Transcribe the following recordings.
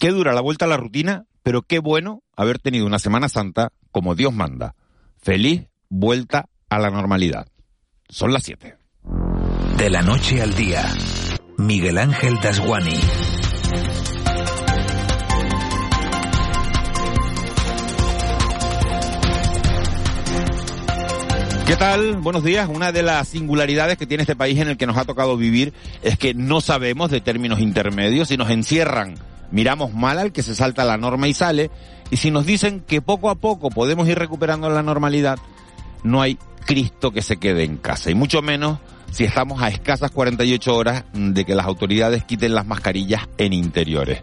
Qué dura la vuelta a la rutina, pero qué bueno haber tenido una Semana Santa como Dios manda. Feliz vuelta a la normalidad. Son las 7. De la noche al día, Miguel Ángel Dasguani. ¿Qué tal? Buenos días. Una de las singularidades que tiene este país en el que nos ha tocado vivir es que no sabemos de términos intermedios y nos encierran. Miramos mal al que se salta la norma y sale. Y si nos dicen que poco a poco podemos ir recuperando la normalidad, no hay Cristo que se quede en casa. Y mucho menos si estamos a escasas 48 horas de que las autoridades quiten las mascarillas en interiores.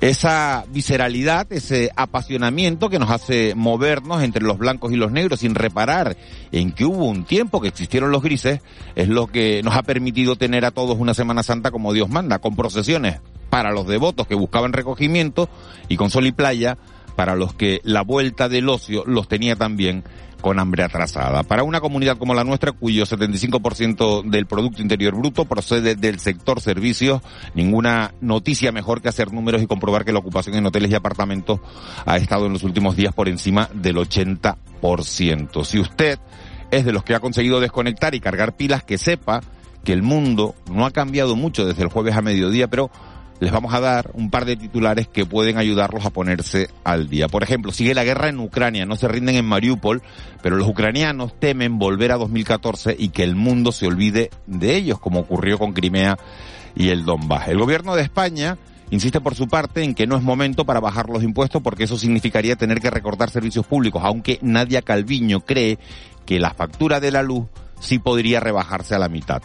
Esa visceralidad, ese apasionamiento que nos hace movernos entre los blancos y los negros sin reparar en que hubo un tiempo que existieron los grises, es lo que nos ha permitido tener a todos una Semana Santa como Dios manda, con procesiones para los devotos que buscaban recogimiento y con sol y playa para los que la vuelta del ocio los tenía también con hambre atrasada. Para una comunidad como la nuestra, cuyo 75% del Producto Interior Bruto procede del sector servicios, ninguna noticia mejor que hacer números y comprobar que la ocupación en hoteles y apartamentos ha estado en los últimos días por encima del 80%. Si usted es de los que ha conseguido desconectar y cargar pilas, que sepa que el mundo no ha cambiado mucho desde el jueves a mediodía, pero les vamos a dar un par de titulares que pueden ayudarlos a ponerse al día. Por ejemplo, sigue la guerra en Ucrania, no se rinden en Mariupol, pero los ucranianos temen volver a 2014 y que el mundo se olvide de ellos, como ocurrió con Crimea y el Donbass. El gobierno de España insiste por su parte en que no es momento para bajar los impuestos porque eso significaría tener que recortar servicios públicos, aunque Nadia Calviño cree que la factura de la luz sí podría rebajarse a la mitad.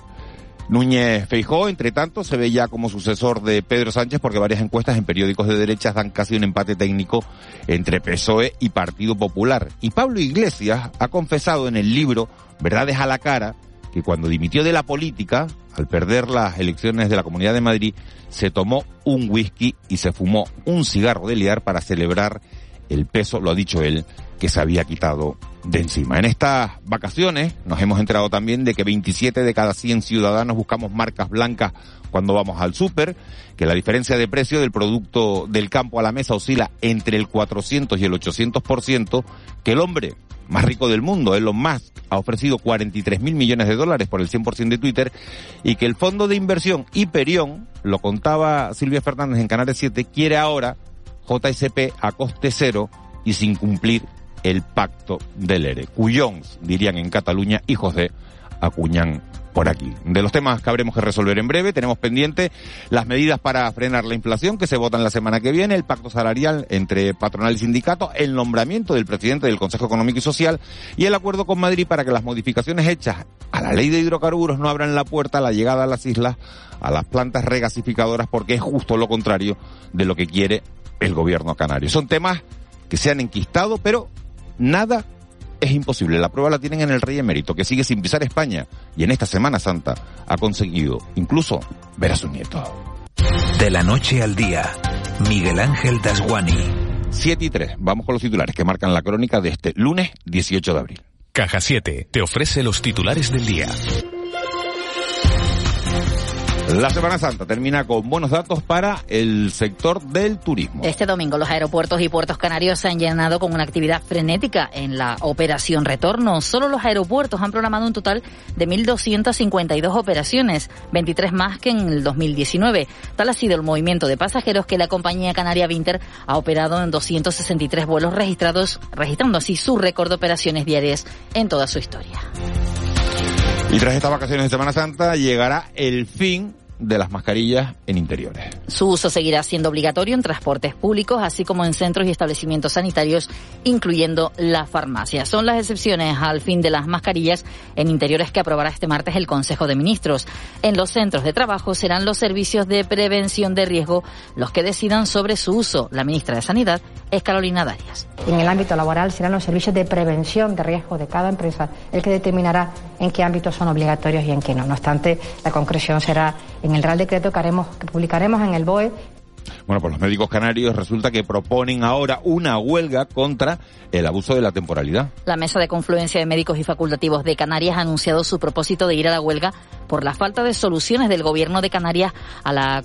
Núñez Feijó, entre tanto, se ve ya como sucesor de Pedro Sánchez porque varias encuestas en periódicos de derechas dan casi un empate técnico entre PSOE y Partido Popular. Y Pablo Iglesias ha confesado en el libro Verdades a la cara que cuando dimitió de la política, al perder las elecciones de la Comunidad de Madrid, se tomó un whisky y se fumó un cigarro de liar para celebrar el peso, lo ha dicho él, que se había quitado de encima. En estas vacaciones nos hemos enterado también de que 27 de cada 100 ciudadanos buscamos marcas blancas cuando vamos al súper, que la diferencia de precio del producto del campo a la mesa oscila entre el 400 y el 800%, que el hombre más rico del mundo, Elon Musk, ha ofrecido 43 mil millones de dólares por el 100% de Twitter y que el fondo de inversión Hyperion, lo contaba Silvia Fernández en Canales 7, quiere ahora JSP a coste cero y sin cumplir el pacto del ERE. Cuyons, dirían en Cataluña, hijos de acuñan por aquí. De los temas que habremos que resolver en breve, tenemos pendiente las medidas para frenar la inflación que se votan la semana que viene, el pacto salarial entre patronal y sindicato, el nombramiento del presidente del Consejo Económico y Social y el acuerdo con Madrid para que las modificaciones hechas a la ley de hidrocarburos no abran la puerta a la llegada a las islas a las plantas regasificadoras porque es justo lo contrario de lo que quiere el gobierno canario. Son temas que se han enquistado, pero nada es imposible. La prueba la tienen en el Rey Emérito, que sigue sin pisar España y en esta Semana Santa ha conseguido incluso ver a su nieto. De la noche al día, Miguel Ángel Dasguani. 7 y 3. Vamos con los titulares que marcan la crónica de este lunes 18 de abril. Caja 7 te ofrece los titulares del día. La Semana Santa termina con buenos datos para el sector del turismo. Este domingo los aeropuertos y puertos canarios se han llenado con una actividad frenética en la operación retorno. Solo los aeropuertos han programado un total de 1.252 operaciones, 23 más que en el 2019. Tal ha sido el movimiento de pasajeros que la compañía canaria Vinter ha operado en 263 vuelos registrados, registrando así su récord de operaciones diarias en toda su historia. Y tras estas vacaciones de Semana Santa llegará el fin de las mascarillas en interiores. Su uso seguirá siendo obligatorio en transportes públicos, así como en centros y establecimientos sanitarios, incluyendo las farmacias. Son las excepciones al fin de las mascarillas en interiores que aprobará este martes el Consejo de Ministros. En los centros de trabajo serán los servicios de prevención de riesgo los que decidan sobre su uso. La ministra de Sanidad es Carolina Darias. En el ámbito laboral serán los servicios de prevención de riesgo de cada empresa el que determinará en qué ámbitos son obligatorios y en qué no. No obstante, la concreción será en el Real Decreto que, haremos, que publicaremos en el BOE bueno, pues los médicos canarios resulta que proponen ahora una huelga contra el abuso de la temporalidad. La Mesa de Confluencia de Médicos y Facultativos de Canarias ha anunciado su propósito de ir a la huelga por la falta de soluciones del gobierno de Canarias a la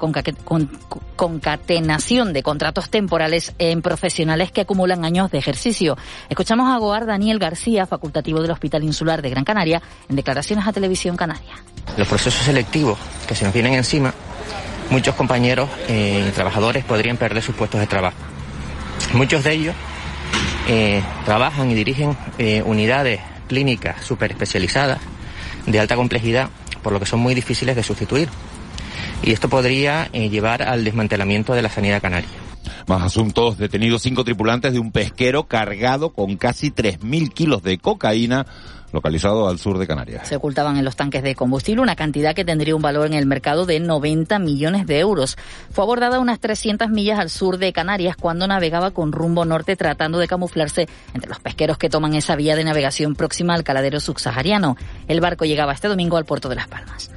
concatenación de contratos temporales en profesionales que acumulan años de ejercicio. Escuchamos a Goar Daniel García, facultativo del Hospital Insular de Gran Canaria, en declaraciones a Televisión Canaria. Los procesos selectivos que se nos vienen encima muchos compañeros eh, y trabajadores podrían perder sus puestos de trabajo. Muchos de ellos eh, trabajan y dirigen eh, unidades clínicas súper especializadas de alta complejidad, por lo que son muy difíciles de sustituir. Y esto podría llevar al desmantelamiento de la sanidad canaria. Más asuntos, detenidos cinco tripulantes de un pesquero cargado con casi 3.000 kilos de cocaína localizado al sur de Canarias. Se ocultaban en los tanques de combustible una cantidad que tendría un valor en el mercado de 90 millones de euros. Fue abordada unas 300 millas al sur de Canarias cuando navegaba con rumbo norte tratando de camuflarse entre los pesqueros que toman esa vía de navegación próxima al caladero subsahariano. El barco llegaba este domingo al puerto de Las Palmas.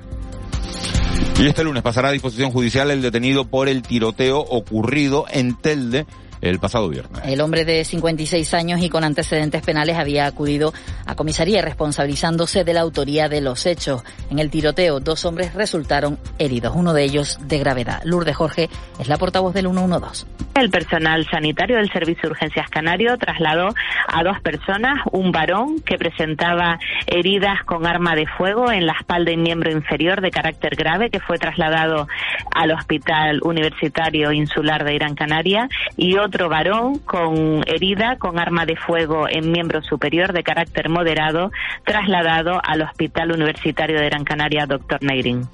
Y este lunes pasará a disposición judicial el detenido por el tiroteo ocurrido en Telde el pasado viernes. El hombre de 56 años y con antecedentes penales había acudido a comisaría responsabilizándose de la autoría de los hechos. En el tiroteo, dos hombres resultaron heridos, uno de ellos de gravedad. Lourdes Jorge es la portavoz del 112. El personal sanitario del Servicio de Urgencias Canario trasladó a dos personas, un varón que presentaba heridas con arma de fuego en la espalda y miembro inferior de carácter grave, que fue trasladado al Hospital Universitario Insular de Irán Canaria, y otro varón con herida con arma de fuego en miembro superior de carácter moderado, trasladado al Hospital Universitario de Gran Canaria, Dr. Neirin.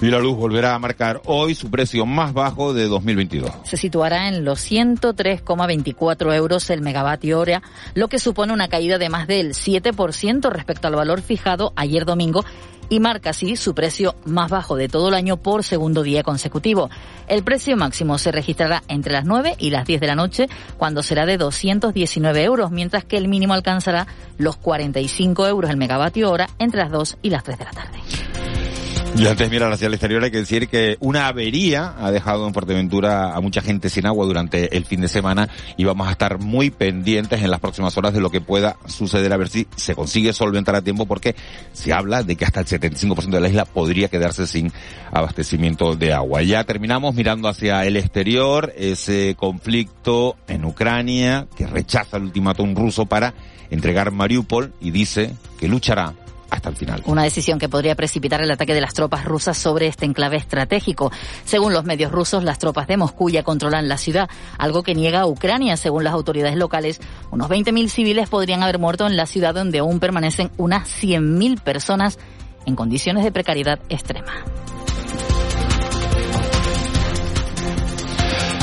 Y la luz volverá a marcar hoy su precio más bajo de 2022. Se situará en los 103,24 euros el megavatio hora, lo que supone una caída de más del 7% respecto al valor fijado ayer domingo y marca así su precio más bajo de todo el año por segundo día consecutivo. El precio máximo se registrará entre las 9 y las 10 de la noche, cuando será de 219 euros, mientras que el mínimo alcanzará los 45 euros el megavatio hora entre las 2 y las 3 de la tarde. Y antes de mirar hacia el exterior hay que decir que una avería ha dejado en Fuerteventura a mucha gente sin agua durante el fin de semana y vamos a estar muy pendientes en las próximas horas de lo que pueda suceder a ver si se consigue solventar a tiempo porque se habla de que hasta el 75% de la isla podría quedarse sin abastecimiento de agua. Ya terminamos mirando hacia el exterior ese conflicto en Ucrania que rechaza el ultimátum ruso para entregar Mariupol y dice que luchará hasta el final. Una decisión que podría precipitar el ataque de las tropas rusas sobre este enclave estratégico. Según los medios rusos, las tropas de Moscú ya controlan la ciudad, algo que niega a Ucrania. Según las autoridades locales, unos 20.000 civiles podrían haber muerto en la ciudad donde aún permanecen unas 100.000 personas en condiciones de precariedad extrema.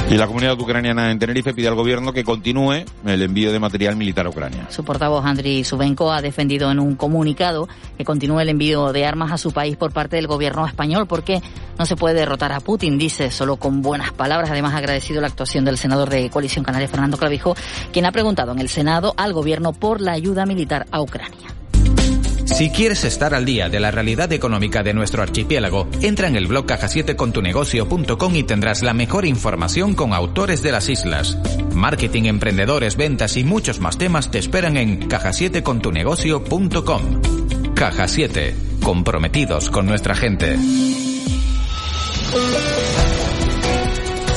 Y la comunidad ucraniana en Tenerife pide al gobierno que continúe el envío de material militar a Ucrania. Su portavoz Andriy Subenko ha defendido en un comunicado que continúe el envío de armas a su país por parte del gobierno español porque no se puede derrotar a Putin, dice, solo con buenas palabras. Además ha agradecido la actuación del senador de Coalición Canaria, Fernando Clavijo, quien ha preguntado en el Senado al gobierno por la ayuda militar a Ucrania. Si quieres estar al día de la realidad económica de nuestro archipiélago, entra en el blog caja7contunegocio.com y tendrás la mejor información con autores de las islas. Marketing, emprendedores, ventas y muchos más temas te esperan en caja7contunegocio.com. Caja 7, comprometidos con nuestra gente.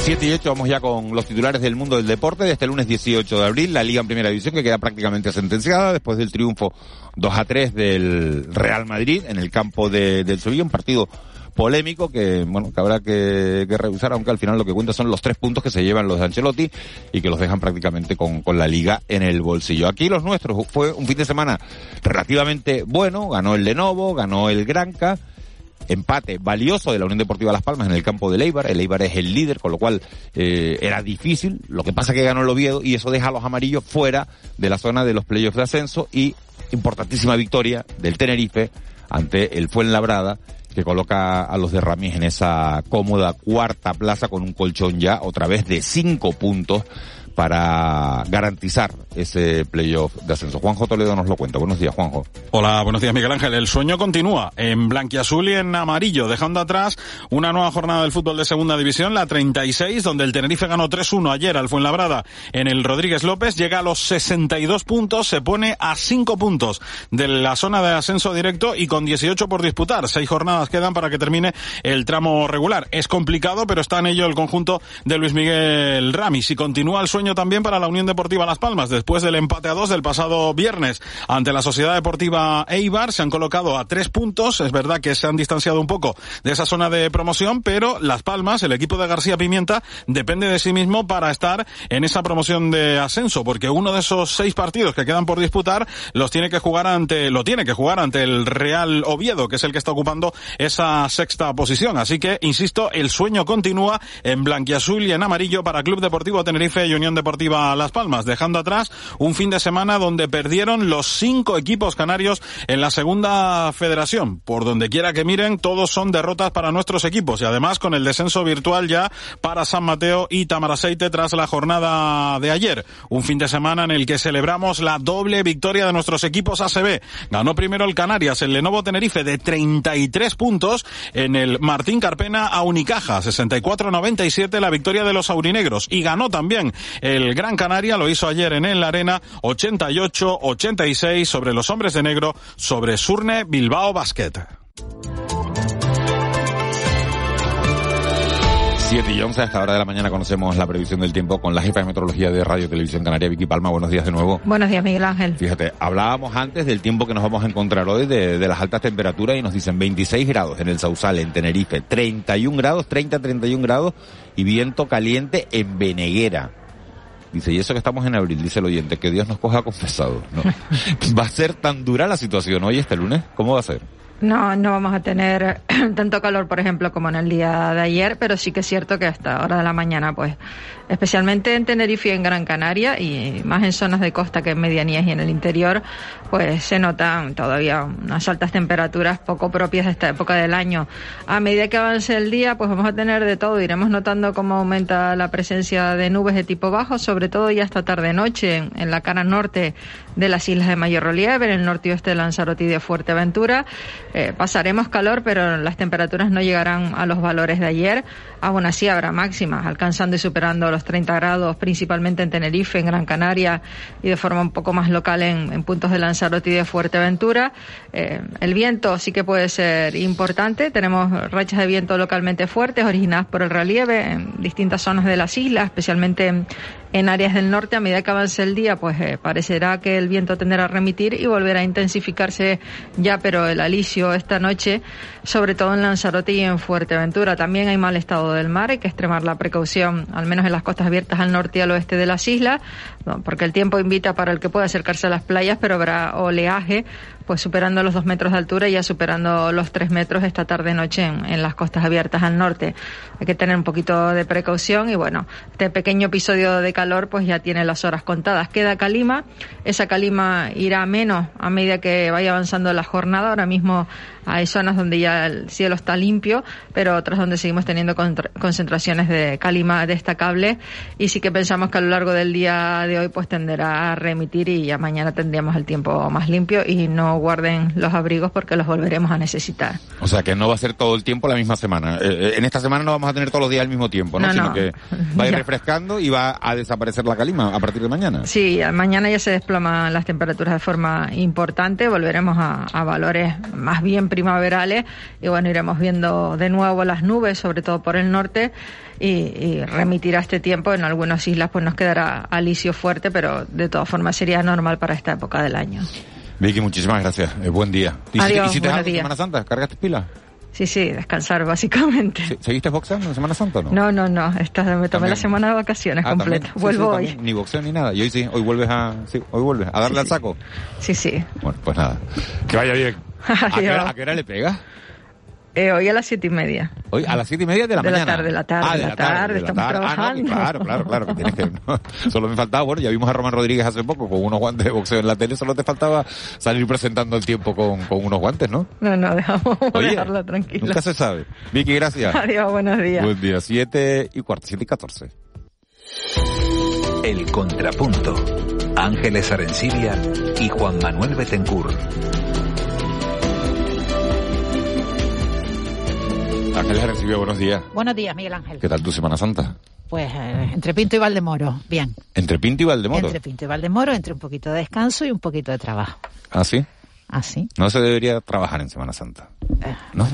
7 y 8 vamos ya con los titulares del mundo del deporte. Desde el lunes 18 de abril, la Liga en Primera División que queda prácticamente sentenciada después del triunfo 2 a 3 del Real Madrid en el campo de, del Sevilla, un partido polémico que bueno que habrá que, revisar aunque al final lo que cuenta son los tres puntos que se llevan los de Ancelotti y que los dejan prácticamente con, con la liga en el bolsillo aquí los nuestros fue un fin de semana relativamente bueno ganó el Lenovo ganó el Granca empate valioso de la Unión Deportiva Las Palmas en el campo de Eibar. El Eibar es el líder, con lo cual eh, era difícil. Lo que pasa que ganó el Oviedo y eso deja a los amarillos fuera de la zona de los playoffs de ascenso y importantísima victoria del Tenerife ante el Fuenlabrada que coloca a los de Ramis en esa cómoda cuarta plaza con un colchón ya otra vez de cinco puntos para garantizar ese playoff de ascenso. Juanjo Toledo nos lo cuenta. Buenos días, Juanjo. Hola, buenos días, Miguel Ángel. El sueño continúa en blanquiazul y en amarillo, dejando atrás una nueva jornada del fútbol de segunda división, la 36, donde el Tenerife ganó 3-1 ayer al Fuenlabrada en el Rodríguez López, llega a los 62 puntos, se pone a 5 puntos de la zona de ascenso directo y con 18 por disputar. Seis jornadas quedan para que termine el tramo regular. Es complicado, pero está en ello el conjunto de Luis Miguel Ramis y continúa el sueño también para la Unión Deportiva Las Palmas. Después del empate a dos del pasado viernes ante la Sociedad Deportiva Eibar, se han colocado a tres puntos. Es verdad que se han distanciado un poco de esa zona de promoción, pero Las Palmas, el equipo de García Pimienta, depende de sí mismo para estar en esa promoción de ascenso, porque uno de esos seis partidos que quedan por disputar los tiene que jugar ante, lo tiene que jugar ante el Real Oviedo, que es el que está ocupando esa sexta posición. Así que, insisto, el sueño continúa en blanquiazul y en amarillo para Club Deportivo Tenerife y Unión Deportiva Las Palmas, dejando atrás un fin de semana donde perdieron los cinco equipos canarios en la segunda federación. Por donde quiera que miren, todos son derrotas para nuestros equipos y además con el descenso virtual ya para San Mateo y Tamaraceite tras la jornada de ayer. Un fin de semana en el que celebramos la doble victoria de nuestros equipos ACB. Ganó primero el Canarias, el Lenovo Tenerife de 33 puntos en el Martín Carpena a Unicaja, 64-97 la victoria de los aurinegros y ganó también el Gran Canaria lo hizo ayer en la Arena 88-86 sobre los hombres de negro sobre Surne Bilbao Basket. 7 y 11 a esta hora de la mañana conocemos la previsión del tiempo con la jefa de meteorología de Radio Televisión Canaria, Vicky Palma. Buenos días de nuevo. Buenos días, Miguel Ángel. Fíjate, hablábamos antes del tiempo que nos vamos a encontrar hoy, de, de las altas temperaturas, y nos dicen 26 grados en el Sausal, en Tenerife, 31 grados, 30-31 grados, y viento caliente en Veneguera. Dice, y eso que estamos en abril, dice el oyente, que Dios nos coja confesado. ¿no? ¿Va a ser tan dura la situación hoy este lunes? ¿Cómo va a ser? No, no vamos a tener tanto calor, por ejemplo, como en el día de ayer, pero sí que es cierto que hasta hora de la mañana, pues, especialmente en Tenerife y en Gran Canaria, y más en zonas de costa que en medianías y en el interior, pues se notan todavía unas altas temperaturas poco propias de esta época del año. A medida que avance el día, pues vamos a tener de todo. Iremos notando cómo aumenta la presencia de nubes de tipo bajo, sobre todo ya hasta tarde-noche en, en la cara norte de las islas de mayor relieve, en el norte y oeste de Lanzarote y de Fuerteventura. Eh, pasaremos calor, pero las temperaturas no llegarán a los valores de ayer. Aún así habrá máximas, alcanzando y superando los 30 grados, principalmente en Tenerife, en Gran Canaria y de forma un poco más local en, en puntos de Lanzarote y de Fuerteventura. Eh, el viento sí que puede ser importante. Tenemos rachas de viento localmente fuertes, originadas por el relieve en distintas zonas de las islas, especialmente en, en áreas del norte. A medida que avance el día, pues eh, parecerá que el viento tenderá a remitir y volverá a intensificarse ya, pero el alisio esta noche, sobre todo en Lanzarote y en Fuerteventura. También hay mal estado del mar, hay que extremar la precaución, al menos en las costas abiertas al norte y al oeste de las islas, porque el tiempo invita para el que pueda acercarse a las playas, pero habrá oleaje pues superando los dos metros de altura y ya superando los tres metros esta tarde-noche en, en, las costas abiertas al norte. Hay que tener un poquito de precaución y bueno, este pequeño episodio de calor pues ya tiene las horas contadas. Queda calima, esa calima irá menos a medida que vaya avanzando la jornada. Ahora mismo hay zonas donde ya el cielo está limpio, pero otras donde seguimos teniendo concentraciones de calima destacable y sí que pensamos que a lo largo del día de hoy pues tenderá a remitir y ya mañana tendríamos el tiempo más limpio y no guarden los abrigos porque los volveremos a necesitar. O sea que no va a ser todo el tiempo la misma semana. Eh, en esta semana no vamos a tener todos los días al mismo tiempo, ¿no? no Sino no. que va a ir refrescando y va a desaparecer la calima a partir de mañana. Sí, mañana ya se desploman las temperaturas de forma importante, volveremos a, a valores más bien primaverales y bueno, iremos viendo de nuevo las nubes, sobre todo por el norte. Y, y, remitirá este tiempo. En algunas islas pues nos quedará alisio fuerte, pero de todas formas sería normal para esta época del año. Vicky, muchísimas gracias. Eh, buen día. ¿Y Adiós, si, y si te buenos días. Semana Santa? ¿Cargaste pilas? Sí, sí, descansar básicamente. ¿Seguiste boxeando en Semana Santa o no? No, no, no. Esta, me tomé ¿También? la semana de vacaciones Ah, completa. Vuelvo sí, hoy. también. Ni boxeo ni nada. Y hoy sí, hoy vuelves a, sí, hoy vuelves a darle Sí, al saco. Sí, sí. Bueno, pues nada. Que vaya bien. ¿A qué, hora, a qué hora le pegas? Eh, hoy a las siete y media. Hoy a las siete y media de la De la mañana. tarde, de la tarde, Ah, de la la tarde. tarde, de la estamos tarde. Ah, no, trabajando. claro, claro, claro, que tienes que. no, solo me faltaba, bueno, ya vimos a Román Rodríguez hace poco con unos guantes de boxeo en la tele, solo te faltaba salir presentando el tiempo con, con unos guantes, ¿no? No, no, dejamos Oye, dejarla tranquila. Nunca se sabe. Vicky, gracias. Adiós, buenos días. Buen día, siete y cuarto, siete y catorce. El Contrapunto. Ángeles Arencibia y Juan Manuel Betancourt. Ángeles recibió buenos días. Buenos días, Miguel Ángel. ¿Qué tal tu Semana Santa? Pues eh, entre Pinto y Valdemoro, bien. Entre Pinto y Valdemoro. Entre Pinto y Valdemoro, entre un poquito de descanso y un poquito de trabajo. ¿Ah, sí? Así. No se debería trabajar en Semana Santa. ¿No?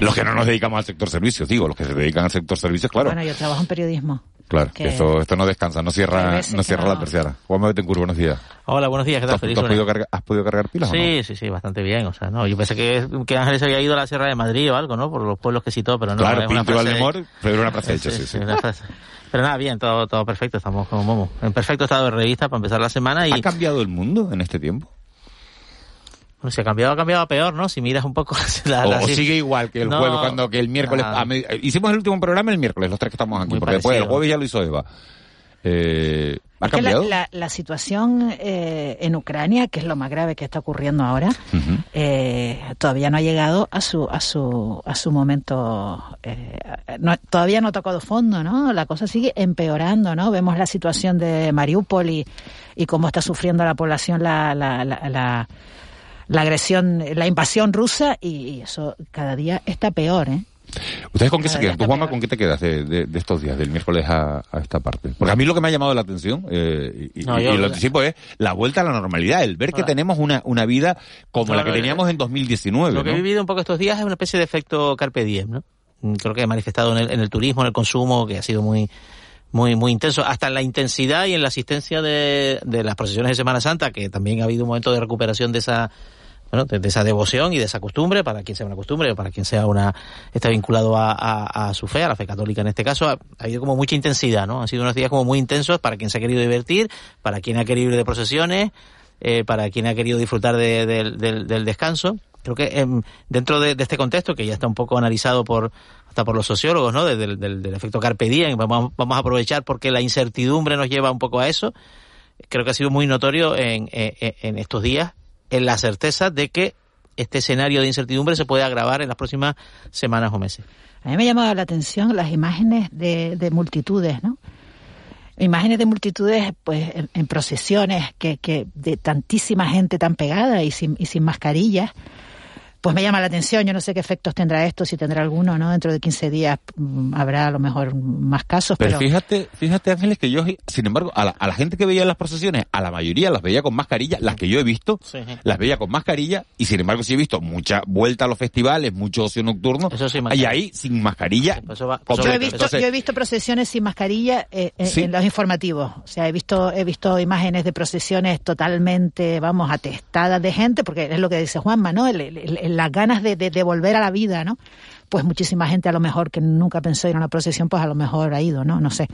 Los que no nos dedicamos al sector servicios, digo, los que se dedican al sector servicios, claro. Bueno, yo trabajo en periodismo. claro, que- esto, esto no descansa, no cierra, no cierra no. la persiana. Juan Betancourt, buenos días. Hola, buenos días, ¿qué ¿Tú tal? Feliz tú has podido cargar, has podido cargar pilas o no? Sí, sí, sí, bastante bien. O sea, no, yo pensé que, que Ángeles había ido a la Sierra de Madrid o algo, ¿no? Por los pueblos que citó, pero no. Claro, es una Pinto y Valdemoro, pero era una frase hecha, sí, sí. una frase. Pero nada, bien, todo, todo perfecto, estamos como momo. En perfecto estado de revista para empezar la semana y... ¿Ha cambiado el mundo en este tiempo? Bueno, si ha cambiado, ha cambiado a peor, ¿no? Si miras un poco la... o, la- o sigue igual que el No, jueves, cuando que el miércoles... ah. a medi- hicimos el último programa el miércoles, los tres que estamos aquí, Muy porque después el jueves ya lo hizo Eva. Eh, ¿Ha Es que la, cambiado? la- la situación eh, en Ucrania, que es lo más grave que está ocurriendo ahora, eh, todavía no ha llegado a su a su a su momento eh, no- todavía no ha tocado fondo no la cosa sigue empeorando no vemos la situación de Mariupol y, y cómo está sufriendo la población la la, la, agresión la invasión rusa y, y eso cada día está peor eh ¿Ustedes con qué se quedan? ¿Tú, Juanma, con qué te quedas de, de- de estos días, del miércoles a, a esta parte? Porque a mí lo que me ha llamado la atención, eh, y, No, y- yo- y lo anticipo, es la vuelta a la normalidad, el ver que tenemos una, una vida como la que eh, teníamos en 2019, Lo que he vivido un poco estos días es una especie de efecto carpe diem, ¿no? Mm, Creo que he manifestado en el, en el turismo, en el consumo, que ha sido muy muy muy intenso, hasta en la intensidad y en la asistencia de, de las procesiones de Semana Santa, que también ha habido un momento de recuperación de esa bueno, de, de esa devoción y de esa costumbre, para quien sea una costumbre para quien sea una, está vinculado a, a- su fe, a la fe católica en este caso, ha, ha habido como mucha intensidad, ¿no? Han sido unos días como muy intensos para quien se ha querido divertir, para quien ha querido ir de procesiones, eh, para quien ha querido disfrutar de- del- del- del descanso. Creo que em, dentro de, de este contexto, que ya está un poco analizado por hasta por los sociólogos, ¿no? Del, del- del efecto carpe diem, vamos, vamos a aprovechar porque la incertidumbre nos lleva un poco a eso. Creo que ha sido muy notorio en, en- en estos días en la certeza de que este escenario de incertidumbre se puede agravar en las próximas semanas o meses. A mí me ha llamado la atención las imágenes de, de multitudes, ¿no? Imágenes de multitudes, pues, en, en procesiones, que, que de tantísima gente tan pegada y sin, y sin mascarillas. Pues me llama la atención, yo no sé qué efectos tendrá esto, si tendrá alguno, ¿no? Dentro de 15 días mm, habrá a lo mejor más casos, Pero pero... fíjate, fíjate Ángeles, que yo, sin embargo, a la, a la gente que veía las procesiones, a la mayoría las veía con mascarilla, las que yo he visto, Sí. las veía con mascarilla, y sin embargo sí he visto mucha vuelta a los festivales, mucho ocio nocturno, Eso sí, y ahí sin mascarilla. Eso va-. Yo he visto, Entonces, yo he visto procesiones sin mascarilla eh, en, Sí. en los informativos. O sea, he visto, he visto imágenes de procesiones totalmente, vamos, atestadas de gente, porque es lo que dice Juanma, ¿no? El- el- el- las ganas de, de, de volver a la vida, ¿no? Pues muchísima gente a lo mejor que nunca pensó ir a una procesión, pues a lo mejor ha ido, ¿no? No sé.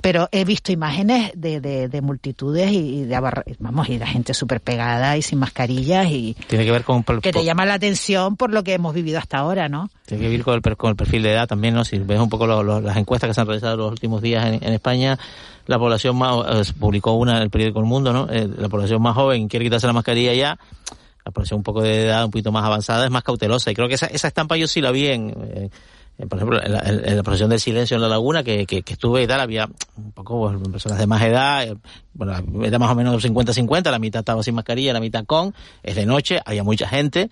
Pero he visto imágenes de, de, de multitudes y, de vamos, y la gente súper pegada y sin mascarillas y Tiene que ver con, que te llama la atención por lo que hemos vivido hasta ahora, ¿no? Tiene que ver con el, con el perfil de edad también, ¿no? Si ves un poco lo- lo- las encuestas que se han realizado los últimos días en, en España, la población más, eh, publicó una en el periódico El Mundo, ¿no? Eh, la población más joven quiere quitarse la mascarilla ya, la población un poco de edad un poquito más avanzada es más cautelosa. Y creo que esa, esa estampa yo sí la vi en, por ejemplo, en la, en- la del silencio en la laguna que, que, que estuve y tal, había un poco bueno, personas de más edad, eh, bueno, era más o menos 50-50, la mitad estaba sin mascarilla, la mitad con, es de noche, había mucha gente, en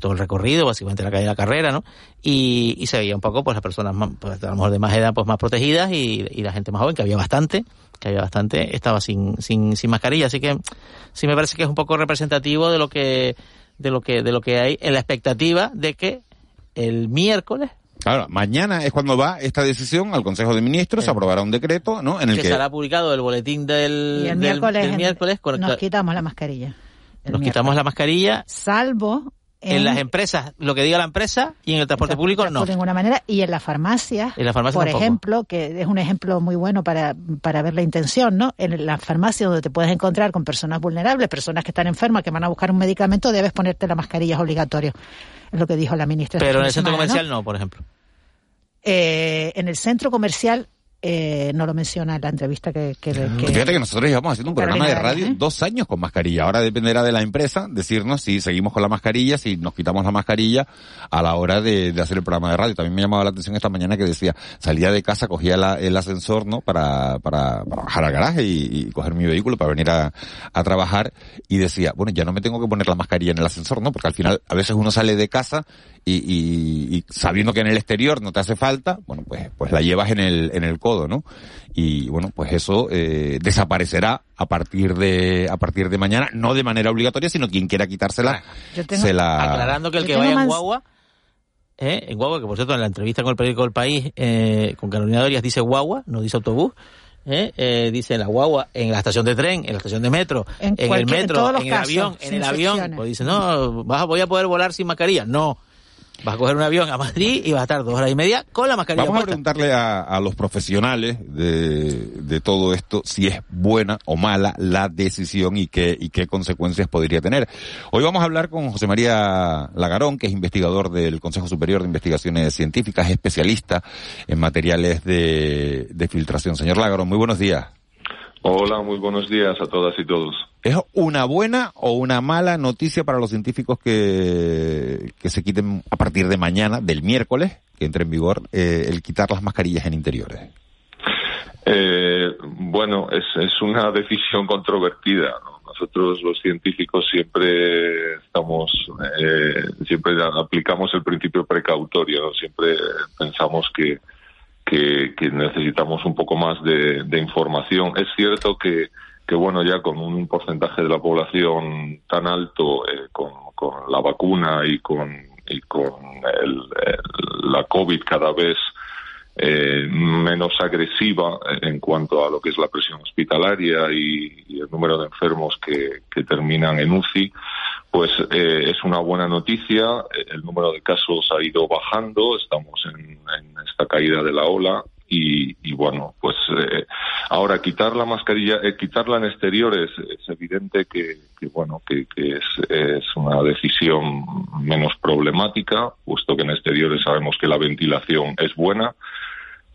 todo el recorrido, básicamente la calle de la carrera, ¿no? Y, y se veía un poco, pues, las personas más, pues, a lo mejor de más edad, pues, más protegidas y, y la gente más joven, que había bastante, que había bastante, estaba sin, sin, sin mascarilla. Así que sí me parece que es un poco representativo de lo que, de lo que, de lo que hay en la expectativa de que el miércoles Claro, mañana es cuando va esta decisión al Consejo de Ministros, se aprobará un decreto, ¿no? En el que, que será publicado el boletín del, Y el del- miércoles, del miércoles con- nos quitamos la mascarilla. Nos quitamos la mascarilla Salvo en, las empresas, lo que diga la empresa, y en el transporte público no. De ninguna manera. Y en la farmacia, en la farmacia por tampoco. ejemplo, que es un ejemplo muy bueno para, para ver la intención, ¿no? En la farmacia donde te puedes encontrar con personas vulnerables, personas que están enfermas, que van a buscar un medicamento, debes ponerte la mascarilla, es obligatorio. Es lo que dijo la ministra. Pero en el centro semana, comercial no, por ejemplo. Eh, en el centro comercial eh, no lo menciona en la entrevista que... que, que- Fíjate que nosotros llevamos haciendo un programa de radio ¿eh? dos años con mascarilla. Ahora dependerá de la empresa decirnos si seguimos con la mascarilla, si nos quitamos la mascarilla a la hora de, de hacer el programa de radio. También me llamaba la atención esta mañana que decía, salía de casa, cogía la- el ascensor, ¿no? Para, para, para bajar al garaje y, y coger mi vehículo para venir a, a trabajar y decía, bueno, ya no me tengo que poner la mascarilla en el ascensor, ¿no? Porque al final a veces uno sale de casa y, y- y sabiendo que en el exterior no te hace falta, bueno, pues, pues la llevas en el, en el codo, ¿no? Y bueno, pues eso eh, desaparecerá a partir de a partir de mañana, no de manera obligatoria, sino quien quiera quitársela, Yo tengo- se la... Aclarando que el Yo que vaya en guagua, ¿eh? en guagua, que por cierto en la entrevista con el periódico El País, eh, con Carolina Dorias dice guagua, no dice autobús, ¿eh? Eh, dice en la guagua, en la estación de tren, en la estación de metro, En en, el en metro, en el casos, avión, en el avión, pues dice, no, vas a, voy a poder volar sin mascarilla, no. Vas a coger un avión a Madrid y vas a estar dos horas y media con la mascarilla Vamos a preguntarle a, a los profesionales de, de todo esto si es buena o mala la decisión y qué, y qué consecuencias podría tener. Hoy vamos a hablar con José María Lagarón, que es investigador del Consejo Superior de Investigaciones Científicas, especialista en materiales de, de filtración. Señor Lagarón, muy buenos días. Hola, muy buenos días a todas y todos. ¿Es una buena o una mala noticia para los científicos que, que se quiten a partir de mañana, del miércoles, que entre en vigor, eh, el quitar las mascarillas en interiores? Eh, bueno, es, es una decisión controvertida. ¿no? Nosotros los científicos siempre estamos, eh, siempre aplicamos el principio precautorio. ¿no? Siempre pensamos que, que, que necesitamos un poco más de, de información. Es cierto que, que, bueno, ya con un porcentaje de la población tan alto, eh, con, con la vacuna y con, y con el- la COVID cada vez eh, menos agresiva en cuanto a lo que es la presión hospitalaria y, el número de enfermos que, terminan en UCI, pues eh, es una buena noticia. El número de casos ha ido bajando, estamos en esta caída de la ola y, y bueno, pues eh, ahora quitar la mascarilla, eh, quitarla en exteriores es evidente que, que, bueno, que, es una decisión menos problemática, puesto que en exteriores sabemos que la ventilación es buena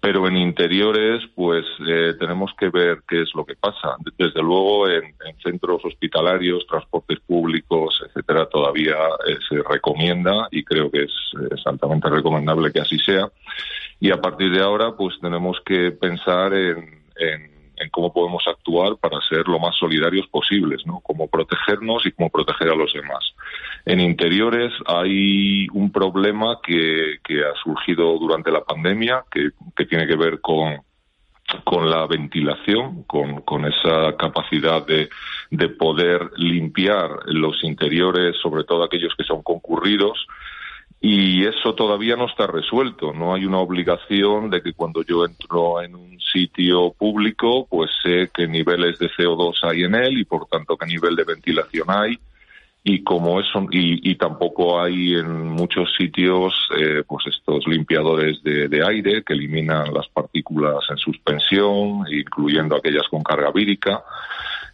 pero en interiores pues eh, tenemos que ver qué es lo que pasa. Desde luego en, en centros hospitalarios, transportes públicos, etcétera, todavía eh, se recomienda y creo que es, altamente recomendable que así sea. Y a partir de ahora pues tenemos que pensar en, en en cómo podemos actuar para ser lo más solidarios posibles, ¿no? Cómo protegernos y cómo proteger a los demás. En interiores hay un problema que, ha surgido durante la pandemia, que, que tiene que ver con, con la ventilación, con, con esa capacidad de, de poder limpiar los interiores, sobre todo aquellos que son concurridos, y eso todavía no está resuelto. No hay una obligación de que cuando yo entro en un sitio público, pues sé qué niveles de CO2 hay en él y por tanto qué nivel de ventilación hay. Y como eso, y, y tampoco hay en muchos sitios, eh, pues estos limpiadores de, de aire que eliminan las partículas en suspensión, incluyendo aquellas con carga vírica.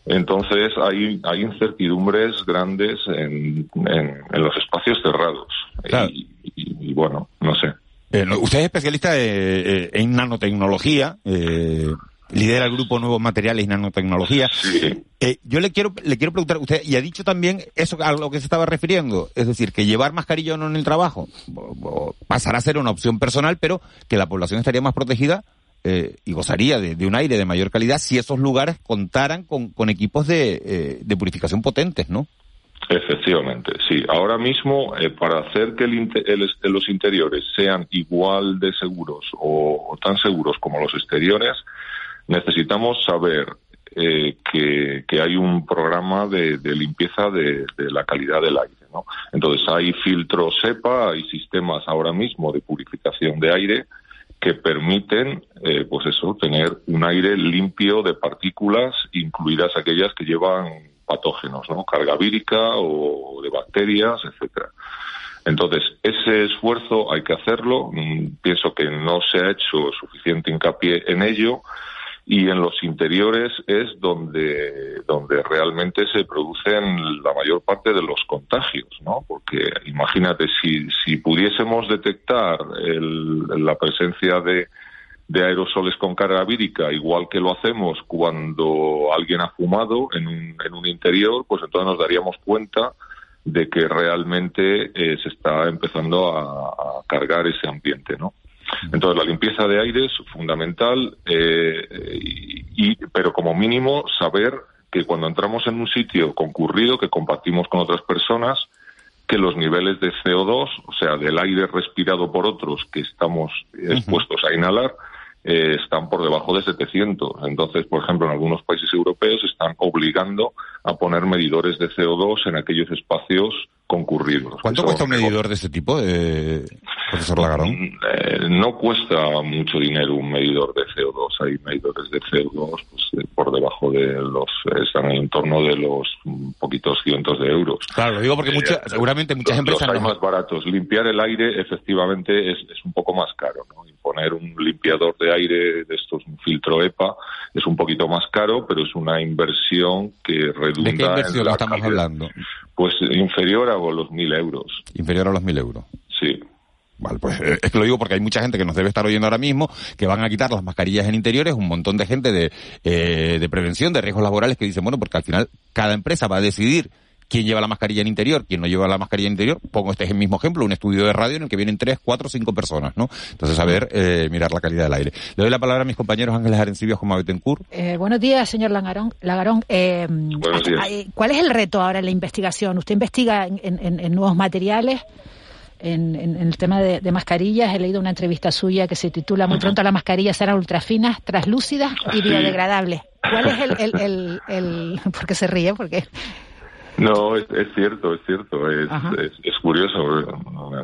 Entonces hay, hay incertidumbres grandes en, en, en los espacios cerrados. Y, y- y bueno, no sé. Eh, usted es especialista eh, eh, en nanotecnología, eh, lidera el grupo Nuevos Materiales y Nanotecnología. Eh, yo le quiero le quiero preguntar, usted y ha dicho también eso a lo que se estaba refiriendo, es decir, que llevar mascarilla o no en el trabajo bo- bo- pasará a ser una opción personal, pero que la población estaría más protegida eh, y gozaría de, un aire de mayor calidad si esos lugares contaran con, equipos de, eh, de purificación potentes, ¿no? Efectivamente, sí. Ahora mismo, eh, para hacer que el inte- el los interiores sean igual de seguros o, tan seguros como los exteriores, necesitamos saber eh, que, hay un programa de, de limpieza de, de la calidad del aire. ¿no? Entonces, hay filtros SEPA, hay sistemas ahora mismo de purificación de aire que permiten, eh, pues eso, tener un aire limpio de partículas, incluidas aquellas que llevan patógenos, ¿no? Carga vírica o de bacterias, etcétera. Entonces, ese esfuerzo hay que hacerlo. Mm, Pienso que no se ha hecho suficiente hincapié en ello y en los interiores es donde, donde realmente se producen la mayor parte de los contagios, ¿no? Porque imagínate, si, si pudiésemos detectar el- la presencia de, de aerosoles con carga vírica, igual que lo hacemos cuando alguien ha fumado en un, en un interior, pues entonces nos daríamos cuenta de que realmente eh, se está empezando a, a cargar ese ambiente, ¿no? Entonces la limpieza de aire es fundamental, eh, y, pero como mínimo saber que cuando entramos en un sitio concurrido que compartimos con otras personas, que los niveles de CO2, o sea, del aire respirado por otros que estamos expuestos a inhalar, eh, están por debajo de 700. Entonces, por ejemplo, en algunos países europeos están obligando a poner medidores de CO2 en aquellos espacios concurridos. ¿Cuánto cuesta un medidor de este tipo, eh, profesor Lagarón? eh, no cuesta mucho dinero un medidor de CO2. Hay medidores de CO2 pues, eh, por debajo de los, están en el entorno de los mm, poquitos cientos de euros. Claro, lo digo porque mucha- seguramente muchas Los- empresas los hay más baratos. Limpiar el aire, efectivamente, es, es un poco más caro. ¿no? Imponer un limpiador de aire de estos, un filtro EPA, es un poquito más caro, pero es una inversión que redunda ¿De qué en inversión la estamos calidad. hablando? Pues inferior a los mil euros. Inferior a los mil euros. Sí. Vale, pues eh, es que lo digo porque hay mucha gente que nos debe estar oyendo ahora mismo que van a quitar las mascarillas en interiores, un montón de gente de, eh, de prevención, de riesgos laborales que dicen, bueno, porque al final cada empresa va a decidir quién lleva la mascarilla en interior, quién no lleva la mascarilla en interior. Pongo este mismo ejemplo, un estudio de radio en el que vienen tres, cuatro, cinco personas, ¿no? Entonces, a ver, eh, mirar la calidad del aire. Le doy la palabra a mis compañeros Ángeles Arencibios como Betancourt. Eh, buenos días, señor Lagarón. Lagarón eh, Buenos días. eh, ¿Cuál es el reto ahora en la investigación? ¿Usted investiga en, en- en nuevos materiales? En, en- en el tema de, de mascarillas, he leído una entrevista suya que se titula Muy pronto las mascarillas serán ultrafinas, translúcidas y biodegradables. ¿Cuál es el, el, el, el- ¿Por qué se ríe? Porque No, es, es cierto, es cierto. Es, es, es curioso. Me,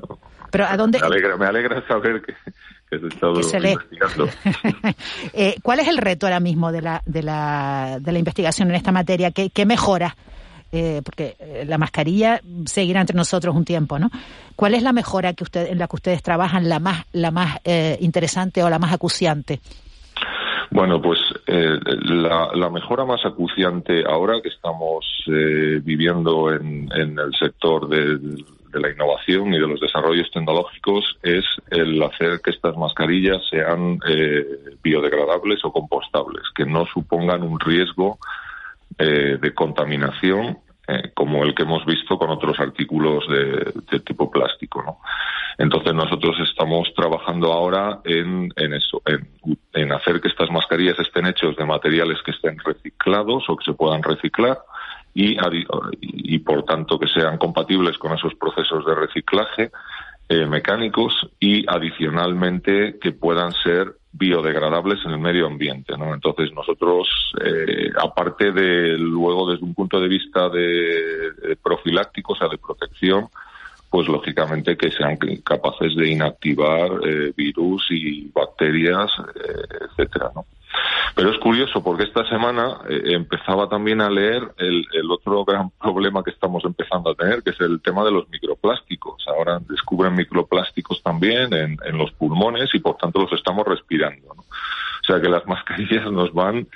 pero ¿a dónde? me alegra, me alegra saber que, se lee. investigando. Eh, ¿Cuál es el reto ahora mismo de la, de la, de la investigación en esta materia? ¿Qué, qué mejora? Eh, porque eh, la mascarilla seguirá entre nosotros un tiempo, ¿no? ¿Cuál es la mejora que usted, en la que ustedes trabajan, la más, la más eh, interesante o la más acuciante? Bueno, pues eh, la, mejora más acuciante ahora que estamos eh, viviendo en, en el sector de, de la innovación y de los desarrollos tecnológicos es el hacer que estas mascarillas sean eh, biodegradables o compostables, que no supongan un riesgo eh, de contaminación eh, como el que hemos visto con otros artículos de, tipo plástico. ¿no? Entonces nosotros estamos trabajando ahora en, eso, en, hacer que estas mascarillas estén hechos de materiales que estén reciclados o que se puedan reciclar y por tanto que sean compatibles con esos procesos de reciclaje eh, mecánicos y adicionalmente que puedan ser biodegradables en el medio ambiente. ¿no? Entonces nosotros, eh, aparte de luego desde un punto de vista de, profiláctico, o sea, de protección, pues lógicamente que sean capaces de inactivar eh, virus y bacterias, eh, etcétera, ¿no? Pero es curioso porque esta semana eh, empezaba también a leer el, otro gran problema que estamos empezando a tener, que es el tema de los microplásticos. Ahora descubren microplásticos también en, en los pulmones y por tanto los estamos respirando. ¿no? O sea que las mascarillas nos van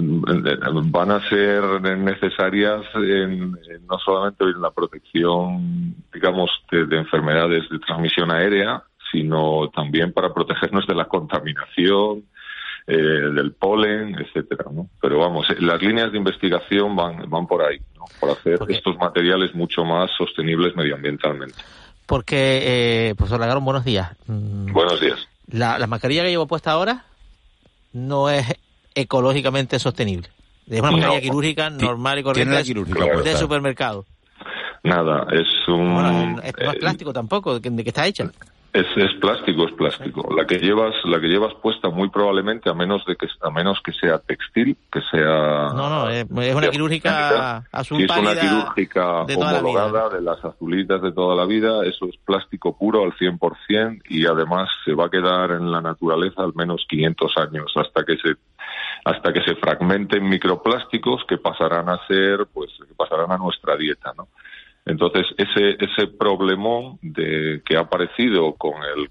van a ser necesarias en, en no solamente en la protección, digamos, de enfermedades de transmisión aérea, sino también para protegernos de la contaminación, eh, del polen, etcétera, ¿no? Pero vamos, eh, las líneas de investigación van, van por ahí, ¿no? Por hacer estos materiales mucho más sostenibles medioambientalmente. Porque, eh, profesor Lagarón, buenos días. Mm, Buenos días. La, la mascarilla que llevo puesta ahora no es ecológicamente sostenible. Es una No. mascarilla quirúrgica normal y corriente tiene la de- quirúrgica de puesta. supermercado. Nada, es un... Bueno, esto no es eh, plástico tampoco, ¿de qué está hecha? Es, es plástico, es plástico. La que llevas, la que llevas puesta muy probablemente, a menos de que a menos que sea textil, que sea. No, no, es, es una quirúrgica azul Si es una quirúrgica de la homologada de las azulitas de toda la vida, eso es plástico puro al 100% y además se va a quedar en la naturaleza al menos 500 años hasta que se hasta que se fragmenten microplásticos que pasarán a ser, pues, que pasarán a nuestra dieta, ¿no? Entonces, ese, ese problemón de, que ha aparecido con el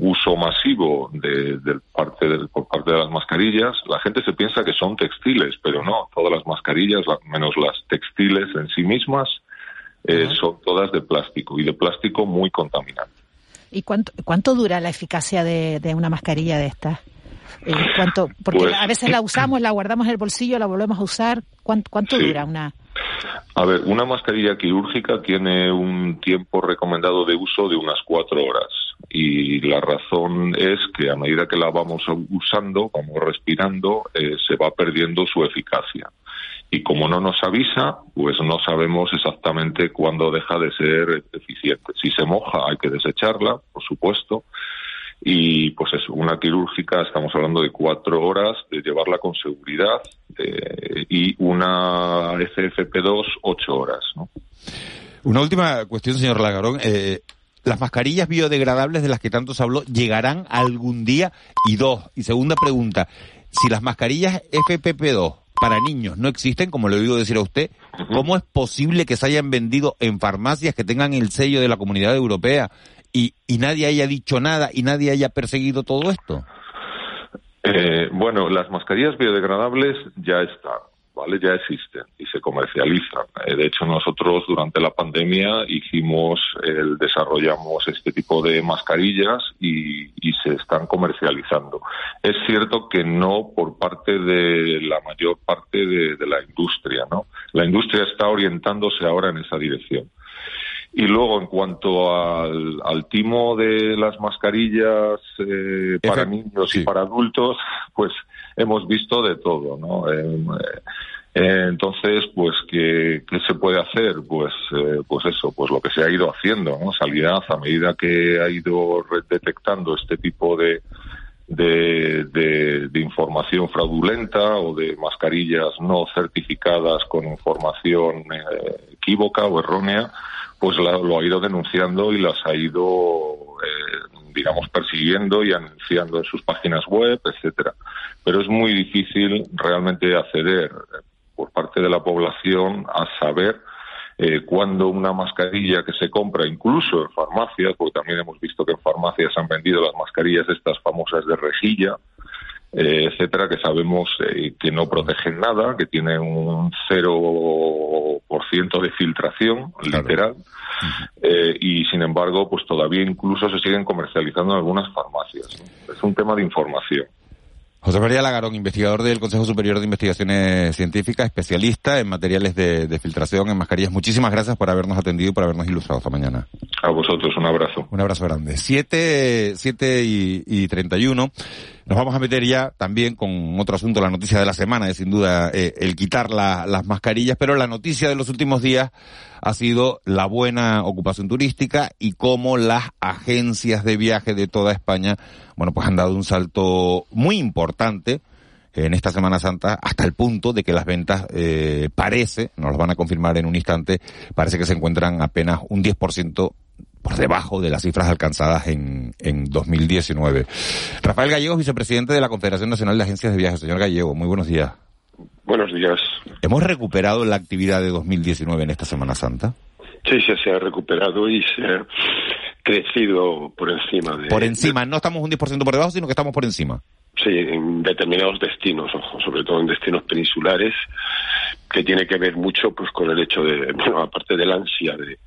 uso masivo de, parte por parte de las mascarillas, la gente se piensa que son textiles, pero no, todas las mascarillas, menos las textiles en sí mismas, eh, son todas de plástico y de plástico muy contaminante. ¿Y cuánto, cuánto dura la eficacia de, de una mascarilla de estas? Eh, ¿cuánto? Porque Pues- a veces la usamos, la guardamos en el bolsillo, la volvemos a usar. ¿Cuánto, cuánto Sí. dura una? A ver, una mascarilla quirúrgica tiene un tiempo recomendado de uso de unas cuatro horas y la razón es que a medida que la vamos usando, vamos respirando, eh, se va perdiendo su eficacia. Y como no nos avisa, pues no sabemos exactamente cuándo deja de ser eficiente. Si se moja hay que desecharla, por supuesto, y pues es una quirúrgica, estamos hablando de cuatro horas, de llevarla con seguridad eh, y una FFP2 ocho horas. ¿no? Una última cuestión, señor Lagarón. Eh, ¿Las mascarillas biodegradables de las que tanto se habló llegarán algún día? Y dos, y segunda pregunta, si las mascarillas FPP2 para niños no existen, como le oído decir a usted, ¿cómo es posible que se hayan vendido en farmacias que tengan el sello de la Comunidad Europea y, y nadie haya dicho nada y nadie haya perseguido todo esto? Eh, bueno, las mascarillas biodegradables ya están, ¿vale? Ya existen y se comercializan. Eh, de hecho, nosotros durante la pandemia hicimos, el, desarrollamos este tipo de mascarillas y, se están comercializando. Es cierto que no por parte de la mayor parte de, de la industria, ¿no? La industria está orientándose ahora en esa dirección. Y luego, en cuanto al, al timo de las mascarillas eh, para niños y para adultos, pues hemos visto de todo, ¿no? Eh, eh, entonces, pues, ¿qué, ¿qué se puede hacer? Pues, eh, pues eso, pues lo que se ha ido haciendo, ¿no? Sanidad, a medida que ha ido detectando este tipo de, de, de- de información fraudulenta o de mascarillas no certificadas con información eh, equívoca o errónea, pues la- lo ha ido denunciando y las ha ido, eh, digamos, persiguiendo y anunciando en sus páginas web, etcétera. Pero es muy difícil realmente acceder eh, por parte de la población a saber eh, cuando una mascarilla que se compra, incluso en farmacias, porque también hemos visto que en farmacias han vendido las mascarillas estas famosas de rejilla, eh, etcétera, que sabemos eh, que no protegen nada, que tienen un 0% de filtración, literal, eh, y sin embargo, pues todavía incluso se siguen comercializando en algunas farmacias. ¿no? Es un tema de información. José María Lagarón, investigador del Consejo Superior de Investigaciones Científicas, especialista en materiales de, de filtración en mascarillas. Muchísimas gracias por habernos atendido y por habernos ilustrado esta mañana. A vosotros un abrazo. Un abrazo grande. Siete, siete y, y treinta y uno. Nos vamos a meter ya también con otro asunto, la noticia de la semana es sin duda eh, el quitar la- las mascarillas, pero la noticia de los últimos días ha sido la buena ocupación turística y cómo las agencias de viaje de toda España, bueno, pues han dado un salto muy importante en esta Semana Santa hasta el punto de que las ventas eh, parece, nos lo van a confirmar en un instante, parece que se encuentran apenas un 10% por debajo de las cifras alcanzadas en, en 2019. Rafael Gallegos, vicepresidente de la Confederación Nacional de Agencias de Viajes. Señor Gallego, muy buenos días. Buenos días. ¿Hemos recuperado la actividad de 2019 en esta Semana Santa? Sí, sí, se ha recuperado y se ha crecido por encima de... Por encima, no estamos un 10% por debajo, sino que estamos por encima. Sí, en determinados destinos, ojo, sobre todo en destinos peninsulares, que tiene que ver mucho pues con el hecho de, bueno, aparte de la ansia de,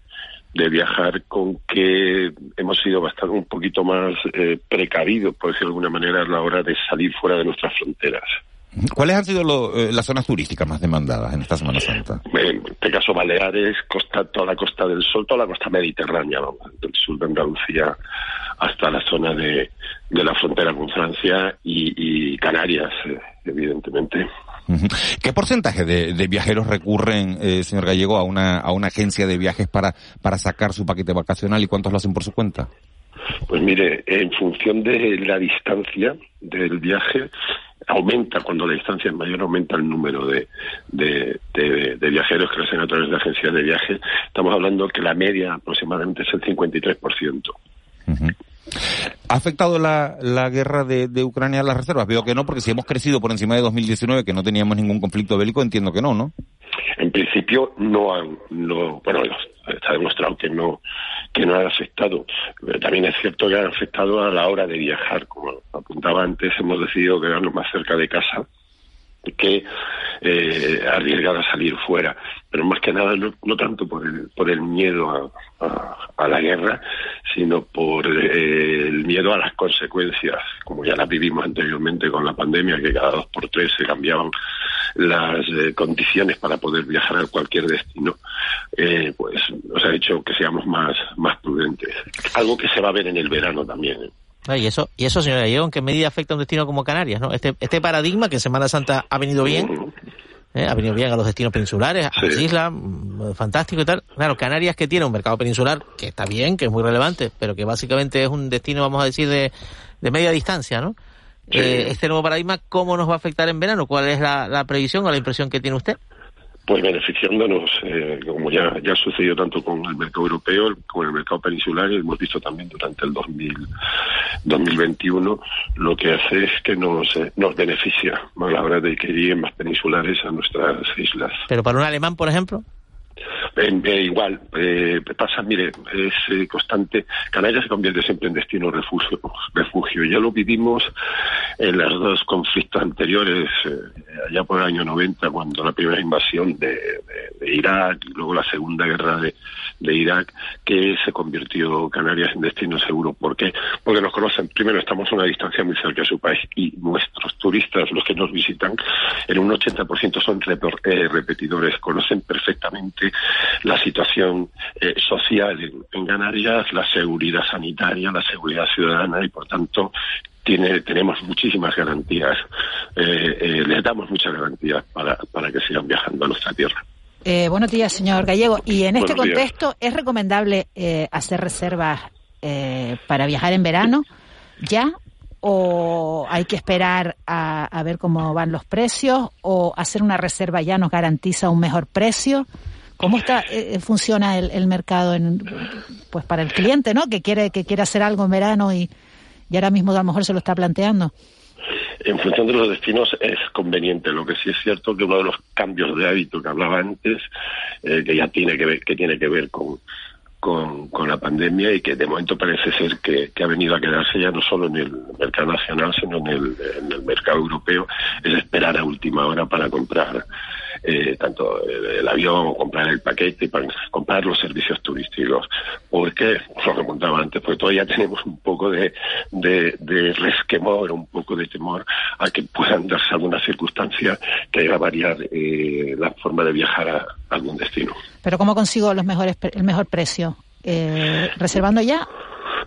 de viajar, con que hemos sido bastante un poquito más eh, precavidos, por decirlo de alguna manera, a la hora de salir fuera de nuestras fronteras. ¿Cuáles han sido lo- eh, las zonas turísticas más demandadas en esta Semana Santa? En este caso, Baleares, costa, toda la costa del Sol, toda la costa mediterránea, del sur de Andalucía hasta la zona de, de la frontera con Francia y, y Canarias, eh, evidentemente. ¿Qué porcentaje de, de viajeros recurren, eh, señor Gallego, a una, a una agencia de viajes para, para sacar su paquete vacacional y cuántos lo hacen por su cuenta? Pues mire, en función de la distancia del viaje, aumenta, cuando la distancia es mayor, aumenta el número de, de, de- de viajeros que lo hacen a través de agencias de viaje. Estamos hablando que la media aproximadamente es el 53%. ¿Ha afectado la, la guerra de, de Ucrania a las reservas? Veo que no, porque si hemos crecido por encima de 2019, que no teníamos ningún conflicto bélico, entiendo que no, ¿no? En principio no han, no, bueno, está demostrado que no, que no han afectado. También es cierto que han afectado a la hora de viajar, como apuntaba antes, hemos decidido quedarnos más cerca de casa que eh, arriesgar a salir fuera, pero más que nada no, no tanto por el, por el miedo a, a, a la guerra, sino por eh, el miedo a las consecuencias, como ya las vivimos anteriormente con la pandemia, que cada dos por tres se cambiaban las eh, condiciones para poder viajar a cualquier destino, eh, pues nos ha hecho que seamos más, más prudentes. Algo que se va a ver en el verano también. ¿eh? Ah, Y eso, y eso, señor Gallego, ¿en qué medida afecta a un destino como Canarias? ¿no? Este, este paradigma que en Semana Santa ha venido bien, ¿eh? ha venido bien a los destinos peninsulares, a las islas, mm, fantástico y tal. Claro, Canarias que tiene un mercado peninsular que está bien, que es muy relevante, pero que básicamente es un destino, vamos a decir, de, de media distancia, ¿no? Eh, este nuevo paradigma, ¿cómo nos va a afectar en verano? ¿Cuál es la, la previsión o la impresión que tiene usted? Pues beneficiándonos, eh, como ya, ya ha sucedido tanto con el mercado europeo como en el mercado peninsular, y hemos visto también durante el 2000, 2021, lo que hace es que nos, eh, nos beneficia a la hora de que lleguen más peninsulares a nuestras islas. Pero para un alemán, por ejemplo. Eh, igual, eh, pasa, mire, es eh, constante. Canarias se convierte siempre en destino refugio, refugio. Ya lo vivimos en los dos conflictos anteriores, eh, allá por el año 90, cuando la primera invasión de, Irak y luego la segunda guerra de, de Irak, que se convirtió Canarias en destino seguro. ¿Por qué? Porque nos conocen. Primero, estamos a una distancia muy cerca de su país y nuestros turistas, los que nos visitan, en un 80% son repetidores, conocen perfectamente la situación eh, social en, en Canarias, la seguridad sanitaria, la seguridad ciudadana y, por tanto, tiene, tenemos muchísimas garantías, eh, eh, les damos muchas garantías para, para que sigan viajando a nuestra tierra. Eh, buenos días, señor Gallego. Y en este Buenos días. contexto, ¿es recomendable eh, hacer reservas eh, para viajar en verano ya? ¿O hay que esperar a, a ver cómo van los precios? ¿O hacer una reserva ya nos garantiza un mejor precio? ¿Cómo está eh, funciona el, mercado en, pues para el cliente, ¿no? Que quiere que quiere hacer algo en verano y, y ahora mismo a lo mejor se lo está planteando. En función de los destinos es conveniente. Lo que sí es cierto que uno de los cambios de hábito que hablaba antes, eh, que ya tiene que ver, que tiene que ver con, con, con la pandemia y que de momento parece ser que, que ha venido a quedarse ya no solo en el mercado nacional, sino en el mercado europeo, es esperar a última hora para comprar eh, tanto el, el avión comprar el paquete para comprar los servicios turísticos. Porque, lo que contaba antes, porque todavía tenemos un poco de, de, de resquemor, un poco de temor a que puedan darse alguna circunstancia que haga variar eh, la forma de viajar a algún destino. Pero ¿cómo consigo los mejores el mejor precio? Eh, ¿Reservando ya?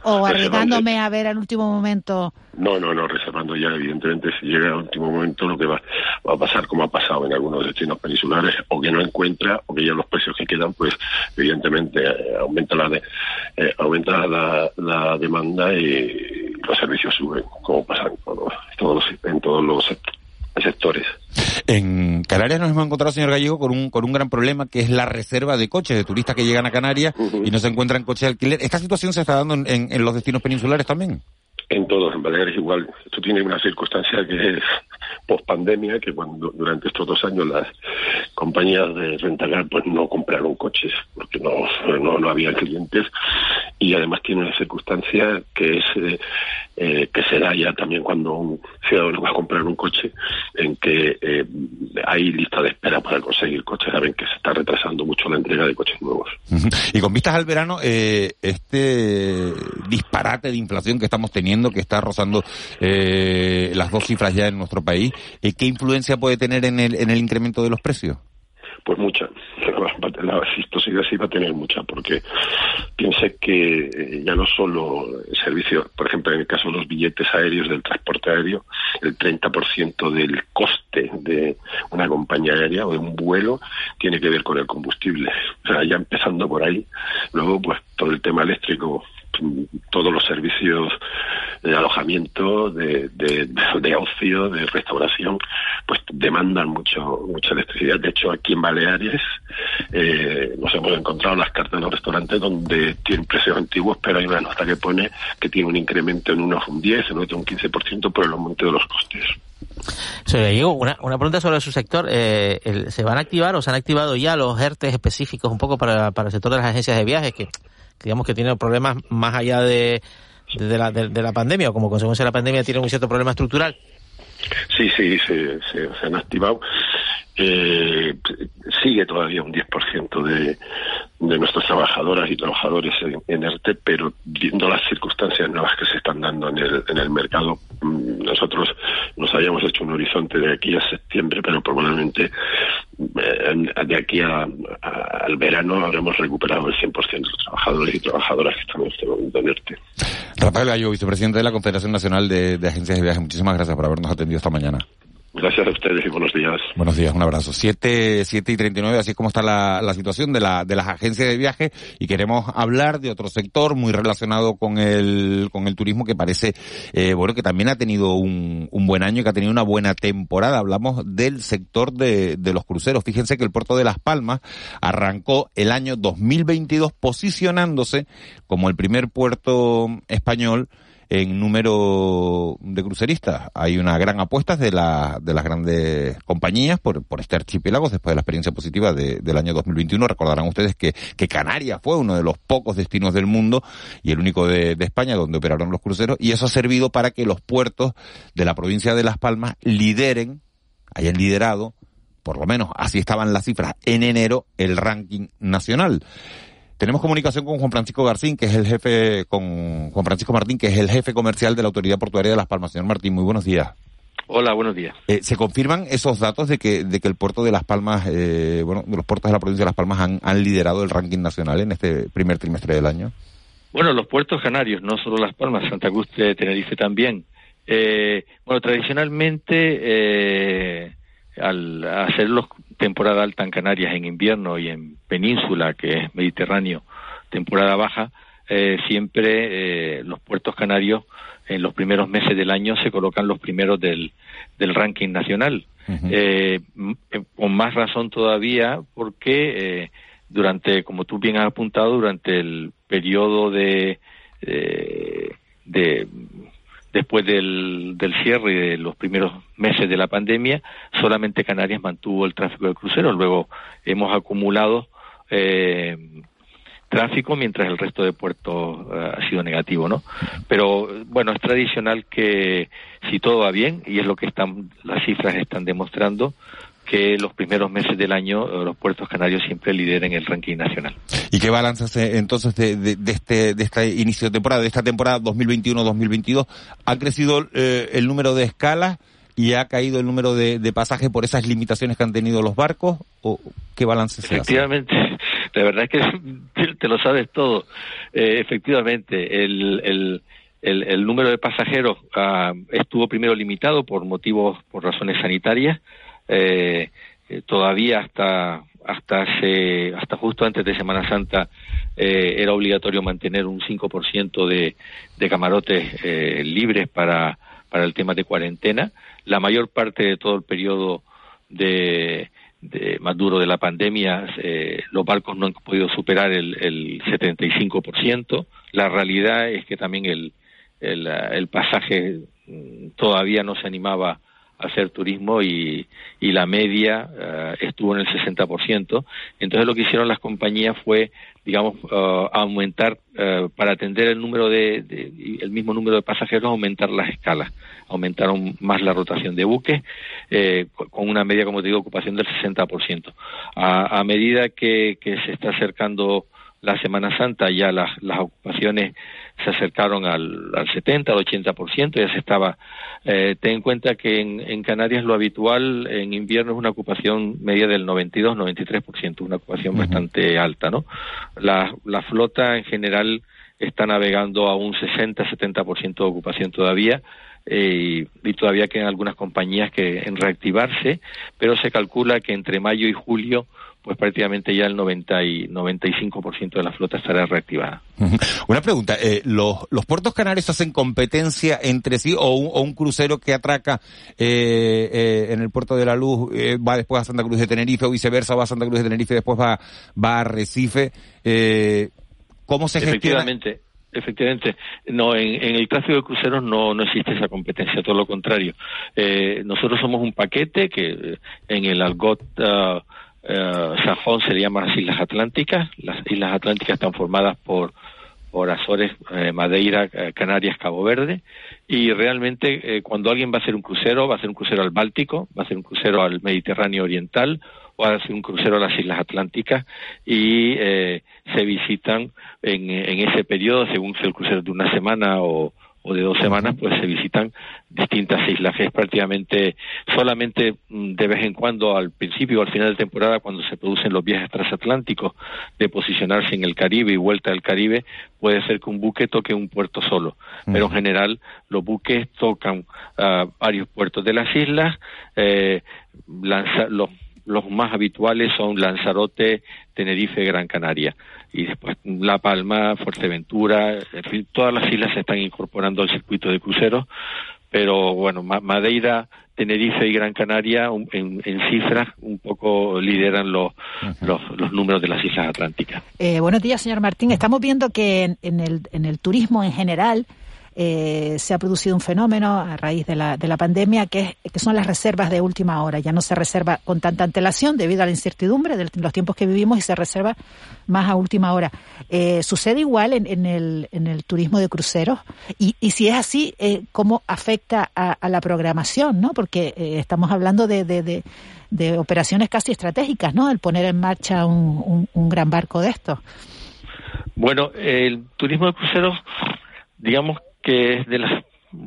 ¿O arriesgándome a ver al último momento? No, no, no, reservando ya, evidentemente, si llega al último momento, lo que va, va a pasar como ha pasado en algunos destinos peninsulares, o que no encuentra, o que ya los precios que quedan, pues, evidentemente, eh, aumenta la de- eh, aumenta la, la demanda y los servicios suben, como pasa en todos, todos, en todos los sect- sectores. En Canarias nos hemos encontrado, señor Gallego, con un, con un gran problema que es la reserva de coches, de turistas que llegan a Canarias y no se encuentran coches de alquiler. ¿Esta situación se está dando en, en- en los destinos peninsulares también? En todos, en Baleares igual. Esto tiene una circunstancia que es post pandemia, que cuando durante estos dos años las compañías de rentacar pues no compraron coches porque no, no, no había clientes y además tiene una circunstancia que es eh, eh, que se da ya también cuando un ciudadano va a comprar un coche en que eh, hay lista de espera para conseguir coches. Saben que se está retrasando mucho la entrega de coches nuevos. Y con vistas al verano, eh, este disparate de inflación que estamos teniendo, que está rozando eh, las dos cifras ya en nuestro país, eh, ¿qué influencia puede tener en el, en el incremento de los precios? Pues mucha. La, si esto sigue así va a tener mucha, porque piense que eh, ya no solo el servicio, por ejemplo, en el caso de los billetes aéreos del transporte aéreo, el 30% del coste de una compañía aérea o de un vuelo tiene que ver con el combustible. O sea, ya empezando por ahí, luego pues todo el tema eléctrico, todos los servicios de alojamiento, de, de, de, ocio, de restauración, pues demandan mucho mucha electricidad. De hecho, aquí en Baleares eh, nos hemos encontrado las cartas de los restaurantes donde tienen precios antiguos, pero hay una nota que pone que tiene un incremento en unos un 10, en otro un 15% por el aumento de los costes. una, una pregunta sobre su sector. Eh, ¿Se van a activar o se han activado ya los ERTES específicos un poco para, para el sector de las agencias de viajes que digamos que tiene problemas más allá de, de, la, de, la pandemia o como consecuencia de la pandemia tiene un cierto problema estructural? Sí, sí, se, se, se han activado eh, sigue todavía un 10% de, de nuestras trabajadoras y trabajadores en, ERTE, pero viendo las circunstancias nuevas que se están dando en el, en el mercado, mm, nosotros nos hayamos hecho un horizonte de aquí a septiembre, pero probablemente eh, de aquí al verano habremos recuperado el 100% de los trabajadores y trabajadoras que están en este momento en ERTE. Rafael Gallo, vicepresidente de la Confederación Nacional de, de Agencias de Viajes, muchísimas gracias por habernos atendido esta mañana. Gracias a ustedes y buenos días. Buenos días, un abrazo. Siete, siete y treinta y nueve, así es como está la, la situación de, la, de las agencias de viaje y queremos hablar de otro sector muy relacionado con el, con el turismo que parece, eh, bueno, que también ha tenido un, un buen año y que ha tenido una buena temporada. Hablamos del sector de, de los cruceros. Fíjense que el puerto de Las Palmas arrancó el año 2022 posicionándose como el primer puerto español en número de cruceristas. Hay una gran apuesta de, la, de las grandes compañías por, por este archipiélago después de la experiencia positiva de, del año 2021. Recordarán ustedes que, que Canarias fue uno de los pocos destinos del mundo y el único de, de España donde operaron los cruceros y eso ha servido para que los puertos de la provincia de Las Palmas lideren, hayan liderado por lo menos así estaban las cifras en enero, el ranking nacional. Tenemos comunicación con Juan Francisco Garcín, que es el jefe, con Juan Francisco Martín, que es el jefe comercial de la Autoridad Portuaria de Las Palmas. Señor Martín, muy buenos días. Hola, buenos días. Eh, ¿Se confirman esos datos de que, de que el puerto de Las Palmas, eh, bueno, de los puertos de la provincia de Las Palmas han, han liderado el ranking nacional en este primer trimestre del año? Bueno, los puertos canarios, no solo Las Palmas, Santa Cruz de Tenerife también. Eh, bueno, tradicionalmente, eh, al hacer los temporada alta en Canarias en invierno y en península, que es Mediterráneo, temporada baja, eh, siempre eh, los puertos canarios en los primeros meses del año se colocan los primeros del, del ranking nacional. eh, con más razón todavía porque eh, durante, como tú bien has apuntado, durante el periodo de, eh, de después del, del cierre de los primeros meses de la pandemia, solamente Canarias mantuvo el tráfico de cruceros. Luego hemos acumulado eh, tráfico mientras el resto de puertos eh, ha sido negativo, ¿no? Pero bueno, es tradicional que si todo va bien y es lo que están las cifras están demostrando, que los primeros meses del año eh, los puertos canarios siempre lideren el ranking nacional. ¿Y qué balance hace entonces de, de, de, este, de este inicio de temporada, de esta temporada 2021-2022? ¿Ha crecido eh, el número de escalas y ha caído el número de, de, pasajes por esas limitaciones que han tenido los barcos? ¿O qué balance se Efectivamente, hace? la verdad es que te lo sabes todo. Eh, efectivamente, el, el el, el, número de pasajeros uh, estuvo primero limitado por motivos, por razones sanitarias, eh, todavía hasta hasta hace, hasta justo antes de Semana Santa eh, era obligatorio mantener un 5% de, de camarotes eh, libres para, para el tema de cuarentena. La mayor parte de todo el periodo de, de más duro de la pandemia, eh, los barcos no han podido superar el, el 75%. La realidad es que también el, el, el pasaje todavía no se animaba hacer turismo y, y la media uh, estuvo en el 60%. Entonces lo que hicieron las compañías fue, digamos, uh, aumentar, uh, para atender el número de, de, el mismo número de pasajeros, aumentar las escalas. Aumentaron más la rotación de buques, eh, con una media, como te digo, ocupación del 60%. A, a medida que, que se está acercando la Semana Santa ya las, las ocupaciones se acercaron al, al 70, al 80%, ya se estaba. Eh, ten en cuenta que en, en, Canarias lo habitual en invierno es una ocupación media del 92, 93%, una ocupación uh -huh. bastante alta, ¿no? La, la flota en general está navegando a un 60, 70% de ocupación todavía. eh, y todavía quedan algunas compañías que en reactivarse, pero se calcula que entre mayo y julio pues prácticamente ya el 90 y 95% de la flota estará reactivada. Una pregunta, eh, ¿los, ¿los puertos canarios hacen competencia entre sí o un, o un crucero que atraca eh, eh, en el puerto de la Luz eh, va después a Santa Cruz de Tenerife o viceversa va a Santa Cruz de Tenerife y después va, va a Recife? Eh, ¿Cómo se gestiona? Efectivamente. Efectivamente, no en, en, el tráfico de cruceros no, no existe esa competencia, todo lo contrario. Nosotros somos un paquete que en el Algot uh, Sajón se le llama las Islas Atlánticas. Las Islas Atlánticas están formadas por por Azores, eh, Madeira, eh, Canarias, Cabo Verde, y realmente eh, cuando alguien va a hacer un crucero, va a hacer un crucero al Báltico, va a hacer un crucero al Mediterráneo Oriental, o va a hacer un crucero a las Islas Atlánticas, y eh, se visitan en, en, ese periodo, según sea el crucero de una semana o, o de dos semanas, pues se visitan distintas islas. Es prácticamente solamente mm, de vez en cuando, al principio o al final de temporada, cuando se producen los viajes transatlánticos, de posicionarse en el Caribe y vuelta al Caribe, puede ser que un buque toque un puerto solo. Pero en general, los buques tocan uh, varios puertos de las islas, eh, lanza, los los más habituales son Lanzarote, Tenerife, Gran Canaria. Y después La Palma, Fuerteventura, en fin, todas las islas se están incorporando al circuito de cruceros, pero bueno, Madeira, Tenerife y Gran Canaria en, en cifras un poco lideran los, los, los, números de las islas atlánticas. Eh, buenos días, señor Martín. Estamos viendo que en, en, el, en el turismo en general eh, se ha producido un fenómeno a raíz de la, de la pandemia que, es, que son las reservas de última hora. Ya no se reserva con tanta antelación debido a la incertidumbre de los tiempos que vivimos y se reserva más a última hora. Eh, ¿Sucede igual en, en, el, en el turismo de cruceros? Y, y si es así, eh, ¿cómo afecta a, a, la programación? ¿no? Porque eh, estamos hablando de, de, de, de, operaciones casi estratégicas, ¿no? El poner en marcha un, un, un gran barco de estos. Bueno, el turismo de cruceros, digamos que es de las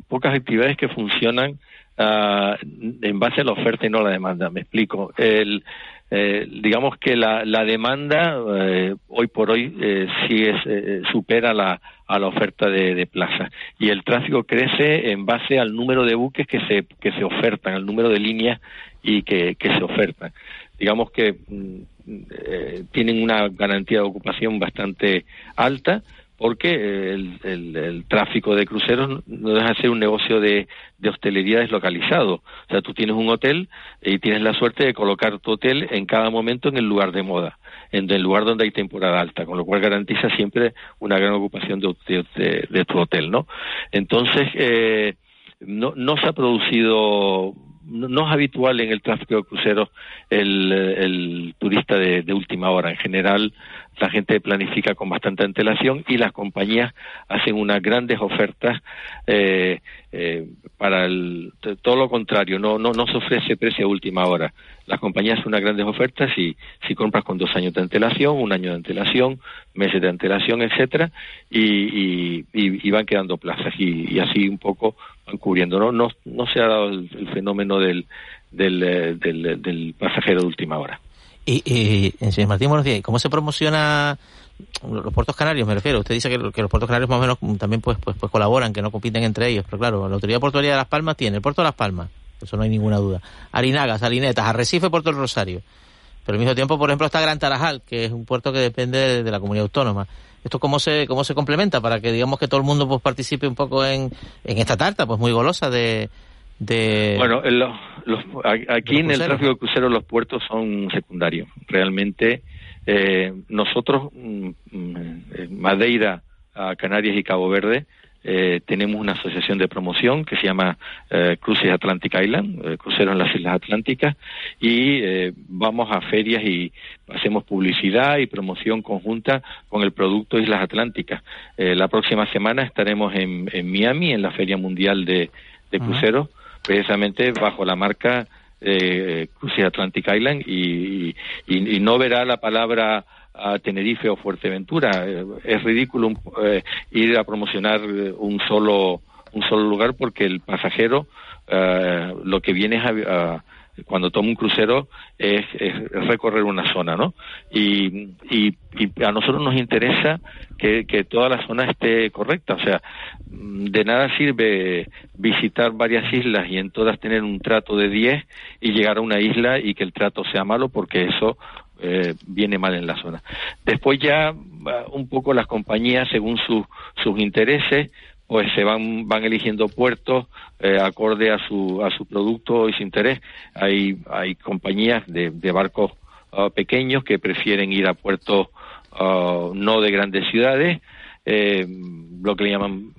pocas actividades que funcionan uh, en base a la oferta y no a la demanda. Me explico. El, eh, digamos que la, la demanda eh, hoy por hoy eh, sí es, eh, supera la, a la oferta de, de plaza y el tráfico crece en base al número de buques que se, que se ofertan, al número de líneas y que, que se ofertan. Digamos que mm, tienen una garantía de ocupación bastante alta porque el, el, el, tráfico de cruceros no deja de ser un negocio de, hostelería deslocalizado. O sea, tú tienes un hotel y tienes la suerte de colocar tu hotel en cada momento en el lugar de moda, en el lugar donde hay temporada alta, con lo cual garantiza siempre una gran ocupación de, de, de tu hotel, ¿no? Entonces, eh, no, no se ha producido no es habitual en el tráfico de cruceros el, turista de, última hora. En general, la gente planifica con bastante antelación y las compañías hacen unas grandes ofertas eh, eh, para el, todo lo contrario, no, no, no se ofrece precio a última hora. Las compañías hacen unas grandes ofertas y si compras con dos años de antelación, un año de antelación, meses de antelación, etcétera, y, van quedando plazas y, así un poco van cubriendo. No, no, no se ha dado el, el fenómeno del, del, del, del pasajero de última hora. Y, y señor Martín, buenos días. ¿Cómo se promociona los puertos canarios? Me refiero. Usted dice que, los puertos canarios más o menos también pues, pues, pues colaboran, que no compiten entre ellos. Pero claro, la Autoridad Portuaria de Las Palmas tiene el puerto de Las Palmas, eso no hay ninguna duda. Arinagas, Salinetas, Arrecife, Puerto del Rosario. Pero al mismo tiempo, por ejemplo, está Gran Tarajal, que es un puerto que depende de, de la comunidad autónoma. ¿Esto cómo se, cómo se complementa para que digamos que todo el mundo pues participe un poco en, en esta tarta, pues muy golosa de, de... Bueno, los, aquí en el tráfico de cruceros los puertos son secundarios. Realmente eh, nosotros, Madeira, Canarias y Cabo Verde, eh, tenemos una asociación de promoción que se llama eh, Cruces Atlantic Island, eh, cruceros en las Islas Atlánticas, y eh, vamos a ferias y hacemos publicidad y promoción conjunta con el producto Islas Atlánticas. Eh, la próxima semana estaremos en, en, Miami, en la Feria Mundial de, de Cruceros, uh -huh precisamente bajo la marca eh, Crucis Atlantic Island y, y, y, no verá la palabra a Tenerife o Fuerteventura. Eh, es ridículo eh, ir a promocionar un solo un solo lugar porque el pasajero eh, lo que viene es a, cuando toma un crucero es, recorrer una zona, ¿no? Y, y, a nosotros nos interesa que, que, toda la zona esté correcta, o sea, de nada sirve visitar varias islas y en todas tener un trato de 10 y llegar a una isla y que el trato sea malo porque eso eh, viene mal en la zona. Después ya un poco las compañías, según sus intereses, pues se van van eligiendo puertos eh, acorde a su a su producto y su interés. Hay hay compañías de, de barcos ah, pequeños que prefieren ir a puertos ah, no de grandes ciudades, eh, lo que le llaman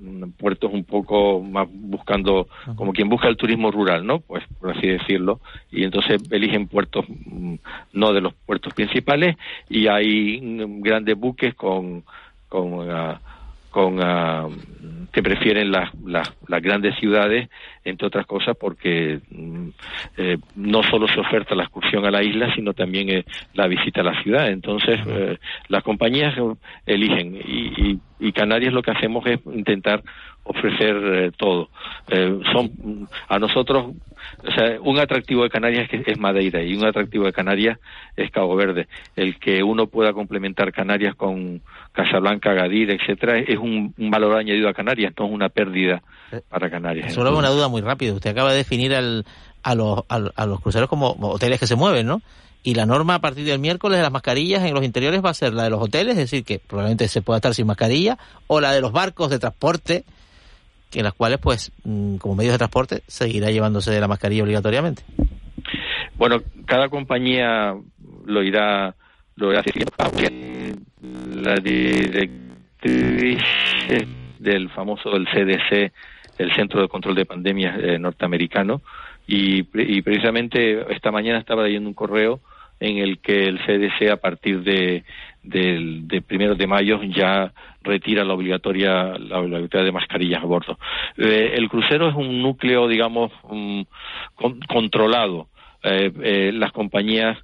mm, puertos un poco más buscando como quien busca el turismo rural, ¿no? Pues por así decirlo. Y entonces eligen puertos mm, no de los puertos principales y hay mm, grandes buques con con ah, con ah, que prefieren las, las, grandes ciudades, entre otras cosas, porque mm, eh, no solo se oferta la excursión a la isla, sino también eh, la visita a la ciudad. Entonces, eh, las compañías eligen y, y, Canarias lo que hacemos es intentar ofrecer todo. son a nosotros o sea, un atractivo de Canarias es Madeira y un atractivo de Canarias es Cabo Verde. El que uno pueda complementar Canarias con Casablanca, Gadir, etcétera, es un, valor añadido a Canarias, no es una pérdida para Canarias. Solo una duda muy rápida. Usted acaba de definir al, a, los, a, los cruceros como hoteles que se mueven, ¿no? Y la norma a partir del miércoles de las mascarillas en los interiores va a ser la de los hoteles, es decir, que probablemente se pueda estar sin mascarilla, o la de los barcos de transporte, que en las cuales, pues, mm, como medios de transporte, seguirá llevándose de la mascarilla obligatoriamente. Bueno, cada compañía lo irá, lo irá haciendo. La directriz del famoso del CDC, el Centro de Control de Pandemias eh, norteamericano, y, y precisamente esta mañana estaba leyendo un correo en el que el CDC a partir de, del de primero de mayo ya retira la obligatoria la obligatoriedad de mascarillas a bordo. Eh, el crucero es un núcleo, digamos, controlado. Eh, eh, las compañías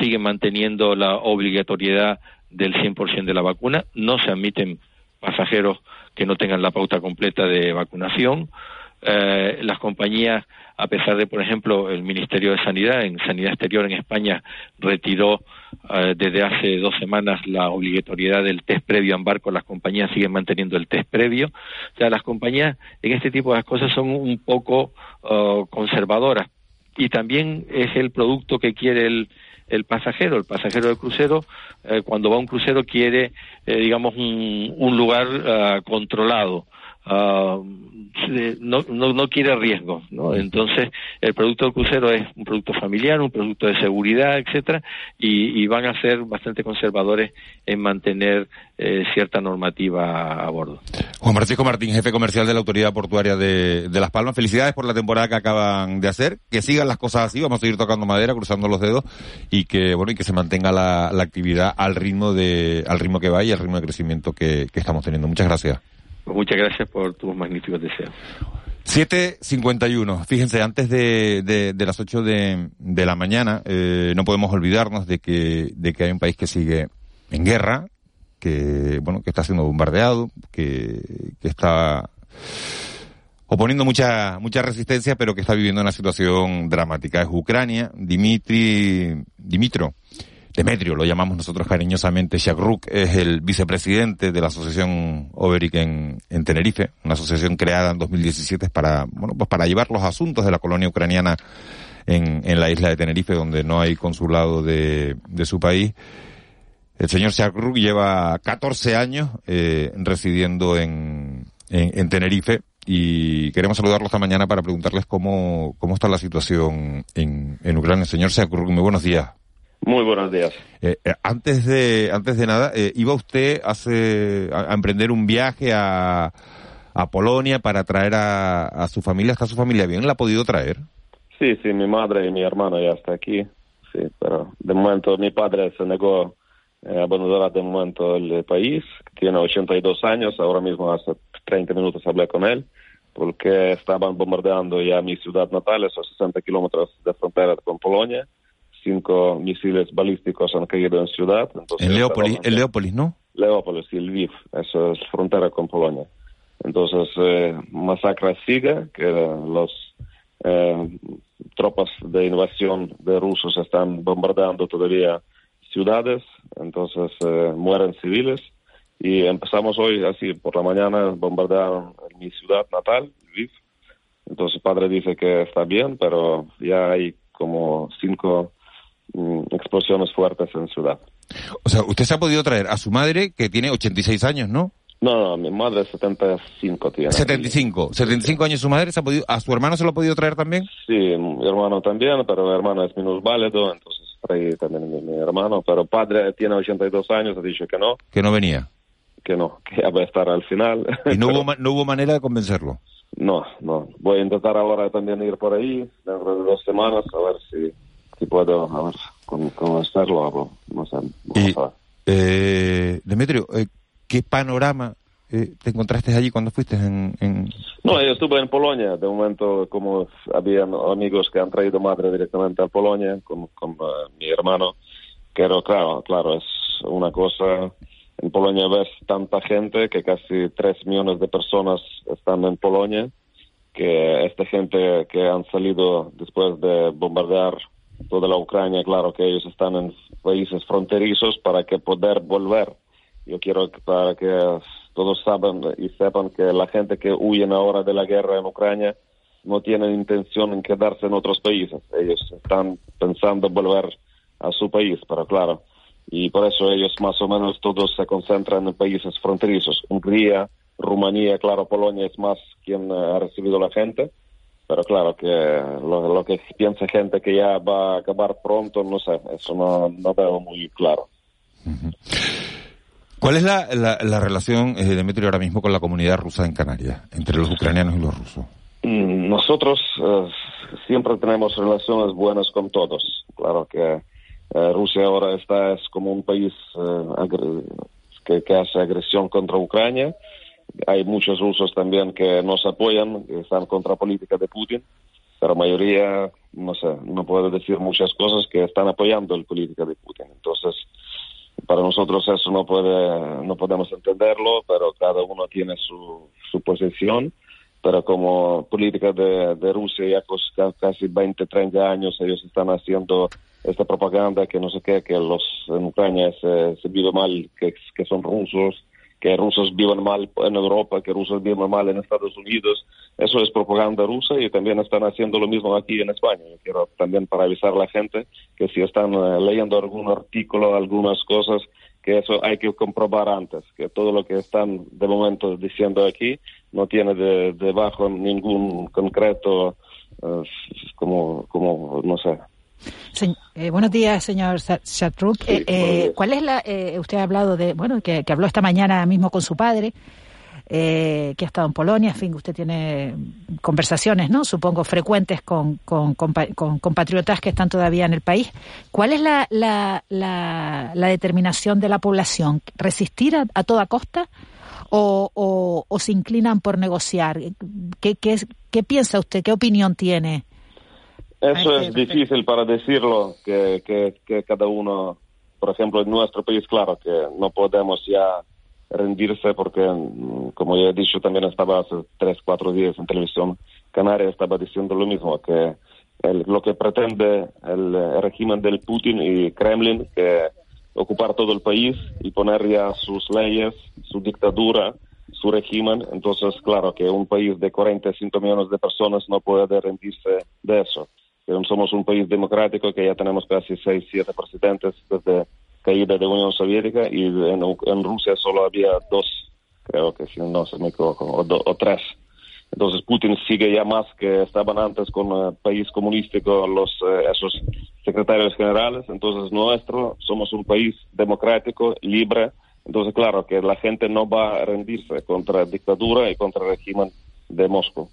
siguen manteniendo la obligatoriedad del 100% de la vacuna. No se admiten pasajeros que no tengan la pauta completa de vacunación. Las compañías a pesar de, por ejemplo, el Ministerio de Sanidad, en Sanidad Exterior en España, retiró eh, desde hace dos semanas la obligatoriedad del test previo en barco, las compañías siguen manteniendo el test previo. O sea, las compañías en este tipo de cosas son un poco uh, conservadoras. Y también es el producto que quiere el, el pasajero, el pasajero del crucero, eh, cuando va a un crucero quiere, eh, digamos, un, un lugar uh, controlado. Uh, no, no, no, quiere riesgo, ¿no? Entonces, el producto del crucero es un producto familiar, un producto de seguridad, etcétera, y, y van a ser bastante conservadores en mantener eh, cierta normativa a bordo. Juan Francisco Martín, jefe comercial de la Autoridad Portuaria de, de Las Palmas, felicidades por la temporada que acaban de hacer, que sigan las cosas así, vamos a seguir tocando madera, cruzando los dedos, y que, bueno, y que se mantenga la, la actividad al ritmo de, al ritmo que va y al ritmo de crecimiento que, que estamos teniendo. Muchas gracias. Pues muchas gracias por tus magníficos deseos. 7.51. Fíjense, antes de, de, las 8 de, de, la mañana, eh, no podemos olvidarnos de que, de que hay un país que sigue en guerra, que, bueno, que está siendo bombardeado, que, que está oponiendo mucha, mucha resistencia, pero que está viviendo una situación dramática. Es Ucrania. Dimitri, Dimitro Demetrio, lo llamamos nosotros cariñosamente, Shakruk es el vicepresidente de la asociación Overic en, Tenerife, una asociación creada en 2017 para, bueno, pues para llevar los asuntos de la colonia ucraniana en, en la isla de Tenerife, donde no hay consulado de, de su país. El señor Shakruk lleva 14 años eh, residiendo en, en, en Tenerife y queremos saludarlo esta mañana para preguntarles cómo, cómo está la situación en, en Ucrania. Señor Shakruk, muy buenos días. Muy buenos días. Eh, eh, antes de antes de nada, eh, iba usted hace, a, emprender un viaje a, a Polonia para traer a, a, su familia. ¿Está su familia bien? ¿La ha podido traer? Sí, sí, mi madre y mi hermano ya están aquí. Sí, pero de momento mi padre se negó a abandonar de momento el país. Tiene 82 años, ahora mismo hace 30 minutos hablé con él porque estaban bombardeando ya mi ciudad natal, esos 60 kilómetros de frontera con Polonia cinco misiles balísticos han caído en ciudad. en Leópolis, en Leópolis, ¿no? Leópolis y Lviv, eso es frontera con Polonia. Entonces, eh, masacre sigue, que los eh, tropas de invasión de rusos están bombardeando todavía ciudades, entonces eh, mueren civiles. Y empezamos hoy así, por la mañana bombardearon mi ciudad natal, Lviv. Entonces padre dice que está bien, pero ya hay como cinco explosiones fuertes en ciudad. O sea, usted se ha podido traer a su madre, que tiene 86 años, ¿no? No, no, mi madre 75 tiene. 75. 75 años su madre, se ha podido, ¿a su hermano se lo ha podido traer también? Sí, mi hermano también, pero mi hermano es minusválido, entonces trae también mi, mi hermano. Pero padre tiene 82 años, ha dicho que no, Que no venía. que no, que ya va a estar al final. Y no hubo, ma- no hubo manera de convencerlo. No, no. Voy a intentar ahora también ir por ahí, dentro de dos semanas, a ver si, si puedo, a ver cómo, cómo hacerlo, o no sé. Y, eh, Demetrio, eh, ¿qué panorama eh, te encontraste allí cuando fuiste en, en- No, yo estuve en Polonia, de momento como había amigos que han traído madre directamente a Polonia con, con eh, mi hermano, pero claro, claro, es una cosa, en Polonia ves tanta gente que casi tres millones de personas están en Polonia, que esta gente que han salido después de bombardear toda la Ucrania, claro que ellos están en países fronterizos para que poder volver. Yo quiero que- para que todos saben y sepan que la gente que huyen ahora de la guerra en Ucrania no tienen intención en quedarse en otros países. Ellos están pensando volver a su país, pero claro. Y por eso ellos más o menos todos se concentran en países fronterizos. Hungría, Rumanía, claro, Polonia es más quien eh, ha recibido la gente. Pero claro que lo, lo que piensa gente que ya va a acabar pronto, no sé, eso no, no veo muy claro. ¿Cuál es la, la, la relación, eh, Demetrio, ahora mismo con la comunidad rusa en Canarias, entre los ucranianos y los rusos? Mm, Nosotros eh, siempre tenemos relaciones buenas con todos. Claro que eh, Rusia ahora está es como un país eh, que, que hace agresión contra Ucrania. Hay muchos rusos también que nos apoyan, que están contra la política de Putin, pero la mayoría, no sé, no puedo decir muchas cosas que están apoyando la política de Putin. Entonces, para nosotros eso no puede, no podemos entenderlo, pero cada uno tiene su, su posición. Pero como política de, Rusia ya casi 20, 30 años ellos están haciendo esta propaganda que no sé qué, que los en Ucrania se, vive mal, que son rusos, que rusos viven mal en Europa, que rusos viven mal en Estados Unidos. Eso es propaganda rusa y también están haciendo lo mismo aquí en España. Yo quiero también para avisar a la gente que si están eh, leyendo algún artículo, algunas cosas, que eso hay que comprobar antes, que todo lo que están de momento diciendo aquí no tiene de- debajo ningún concreto, eh, como, como, no sé, Se- eh, buenos días, señor Shatruk. Eh, eh, ¿Cuál es la? eh, usted ha hablado de, bueno, que, que habló esta mañana mismo con su padre, eh, que ha estado en Polonia. En fin, usted tiene conversaciones, ¿no? Supongo frecuentes con, con, compa- con compatriotas que están todavía en el país. ¿Cuál es la, la, la, la determinación de la población? ¿Resistir a, a toda costa? O, o, o se inclinan por negociar? ¿Qué, qué, qué piensa usted? ¿Qué opinión tiene? Eso es difícil para decirlo, que, que, que cada uno, por ejemplo, en nuestro país, claro que no podemos ya rendirse porque, mm, como ya he dicho, también estaba hace tres, cuatro días en televisión canaria, estaba diciendo lo mismo, que el- lo que pretende el, régimen del Putin y Kremlin, que ocupar todo el país y poner ya sus leyes, su dictadura, su régimen. Entonces, claro que un país de 45 millones de personas no puede rendirse de eso. Somos un país democrático que ya tenemos casi 6, 7 presidentes desde caída de Unión Soviética y en, en Rusia solo había dos, creo que si no se me equivoco, o, do- o tres. Entonces Putin sigue ya más que estaban antes con el país comunístico los eh, esos secretarios generales. Entonces nuestro somos un país democrático, libre. Entonces claro que la gente no va a rendirse contra dictadura y contra régimen de Moscú.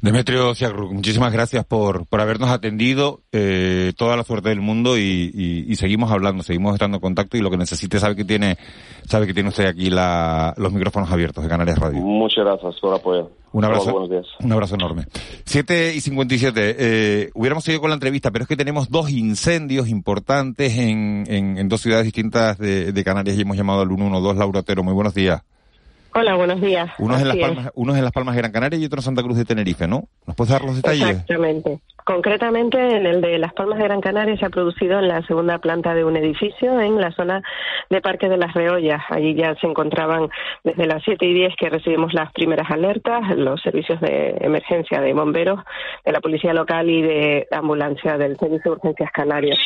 Demetrio Ciagruk, muchísimas gracias por, por habernos atendido. Eh, toda la suerte del mundo y, y- y seguimos hablando, seguimos estando en contacto y lo que necesite sabe que tiene, sabe que tiene usted aquí la- los micrófonos abiertos de Canarias Radio. Muchas gracias por apoyo. Un abrazo, Buenos días. un abrazo enorme. 7 y 57. Eh, hubiéramos seguido con la entrevista, pero es que tenemos dos incendios importantes en, en, en dos ciudades distintas de, de Canarias y hemos llamado al 112. Laura Otero, muy buenos días. Hola, buenos días. Unos en, las. Palmas, unos en Las Palmas de Gran Canaria y otros en Santa Cruz de Tenerife, ¿no? ¿Nos puedes dar los detalles? Exactamente. Concretamente, en el de Las Palmas de Gran Canaria se ha producido en la segunda planta de un edificio en la zona de Parque de las Reollas. Allí ya se encontraban desde las 7 y 10 que recibimos las primeras alertas, los servicios de emergencia de bomberos, de la policía local y de ambulancia del Servicio de Urgencias Canarias.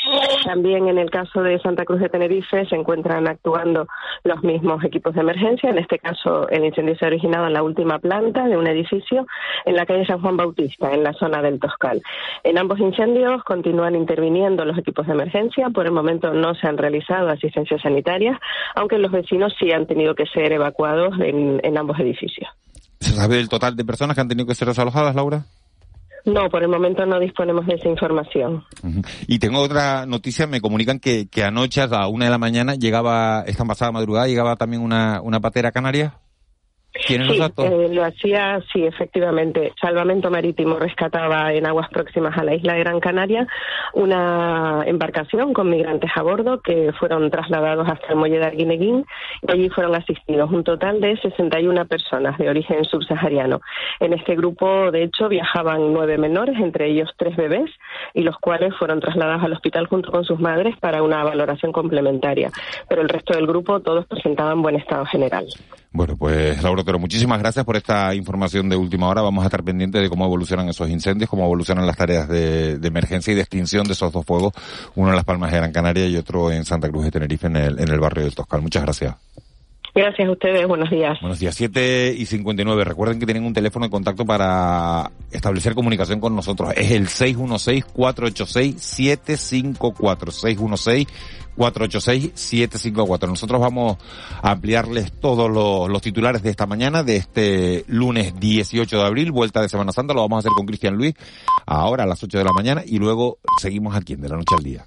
También en el caso de Santa Cruz de Tenerife se encuentran actuando los mismos equipos de emergencia. En este caso, el incendio se ha originado en la última planta de un edificio en la calle San Juan Bautista, en la zona del Toscal. En ambos incendios continúan interviniendo los equipos de emergencia. Por el momento no se han realizado asistencias sanitarias, aunque los vecinos sí han tenido que ser evacuados en, en ambos edificios. ¿Se sabe el total de personas que han tenido que ser desalojadas, Laura? No, por el momento no disponemos de esa información. Y tengo otra noticia, me comunican que, que anoche a la una de la mañana llegaba, esta pasada madrugada, llegaba también una, una patera canaria. ¿Tienen los Sí, datos? eh, lo hacía, sí, efectivamente. Salvamento Marítimo rescataba en aguas próximas a la isla de Gran Canaria una embarcación con migrantes a bordo que fueron trasladados hasta el muelle de Arguineguín y allí fueron asistidos un total de 61 personas de origen subsahariano. En este grupo, de hecho, viajaban nueve menores, entre ellos tres bebés, y los cuales fueron trasladados al hospital junto con sus madres para una valoración complementaria. Pero el resto del grupo, todos presentaban buen estado general. Bueno, pues Laura Otero, muchísimas gracias por esta información de última hora. Vamos a estar pendientes de cómo evolucionan esos incendios, cómo evolucionan las tareas de, de emergencia y de extinción de esos dos fuegos, uno en Las Palmas de Gran Canaria y otro en Santa Cruz de Tenerife, en el, en el barrio del Toscal. Muchas gracias. Gracias a ustedes, buenos días. Buenos días, 7 y 59. Recuerden que tienen un teléfono de contacto para establecer comunicación con nosotros. Es el 616-486-754. 616-486-754. Nosotros vamos a ampliarles todos los, los titulares de esta mañana, de este lunes 18 de abril, vuelta de Semana Santa. Lo vamos a hacer con Cristian Luis ahora a las 8 de la mañana y luego seguimos aquí en De la Noche al Día.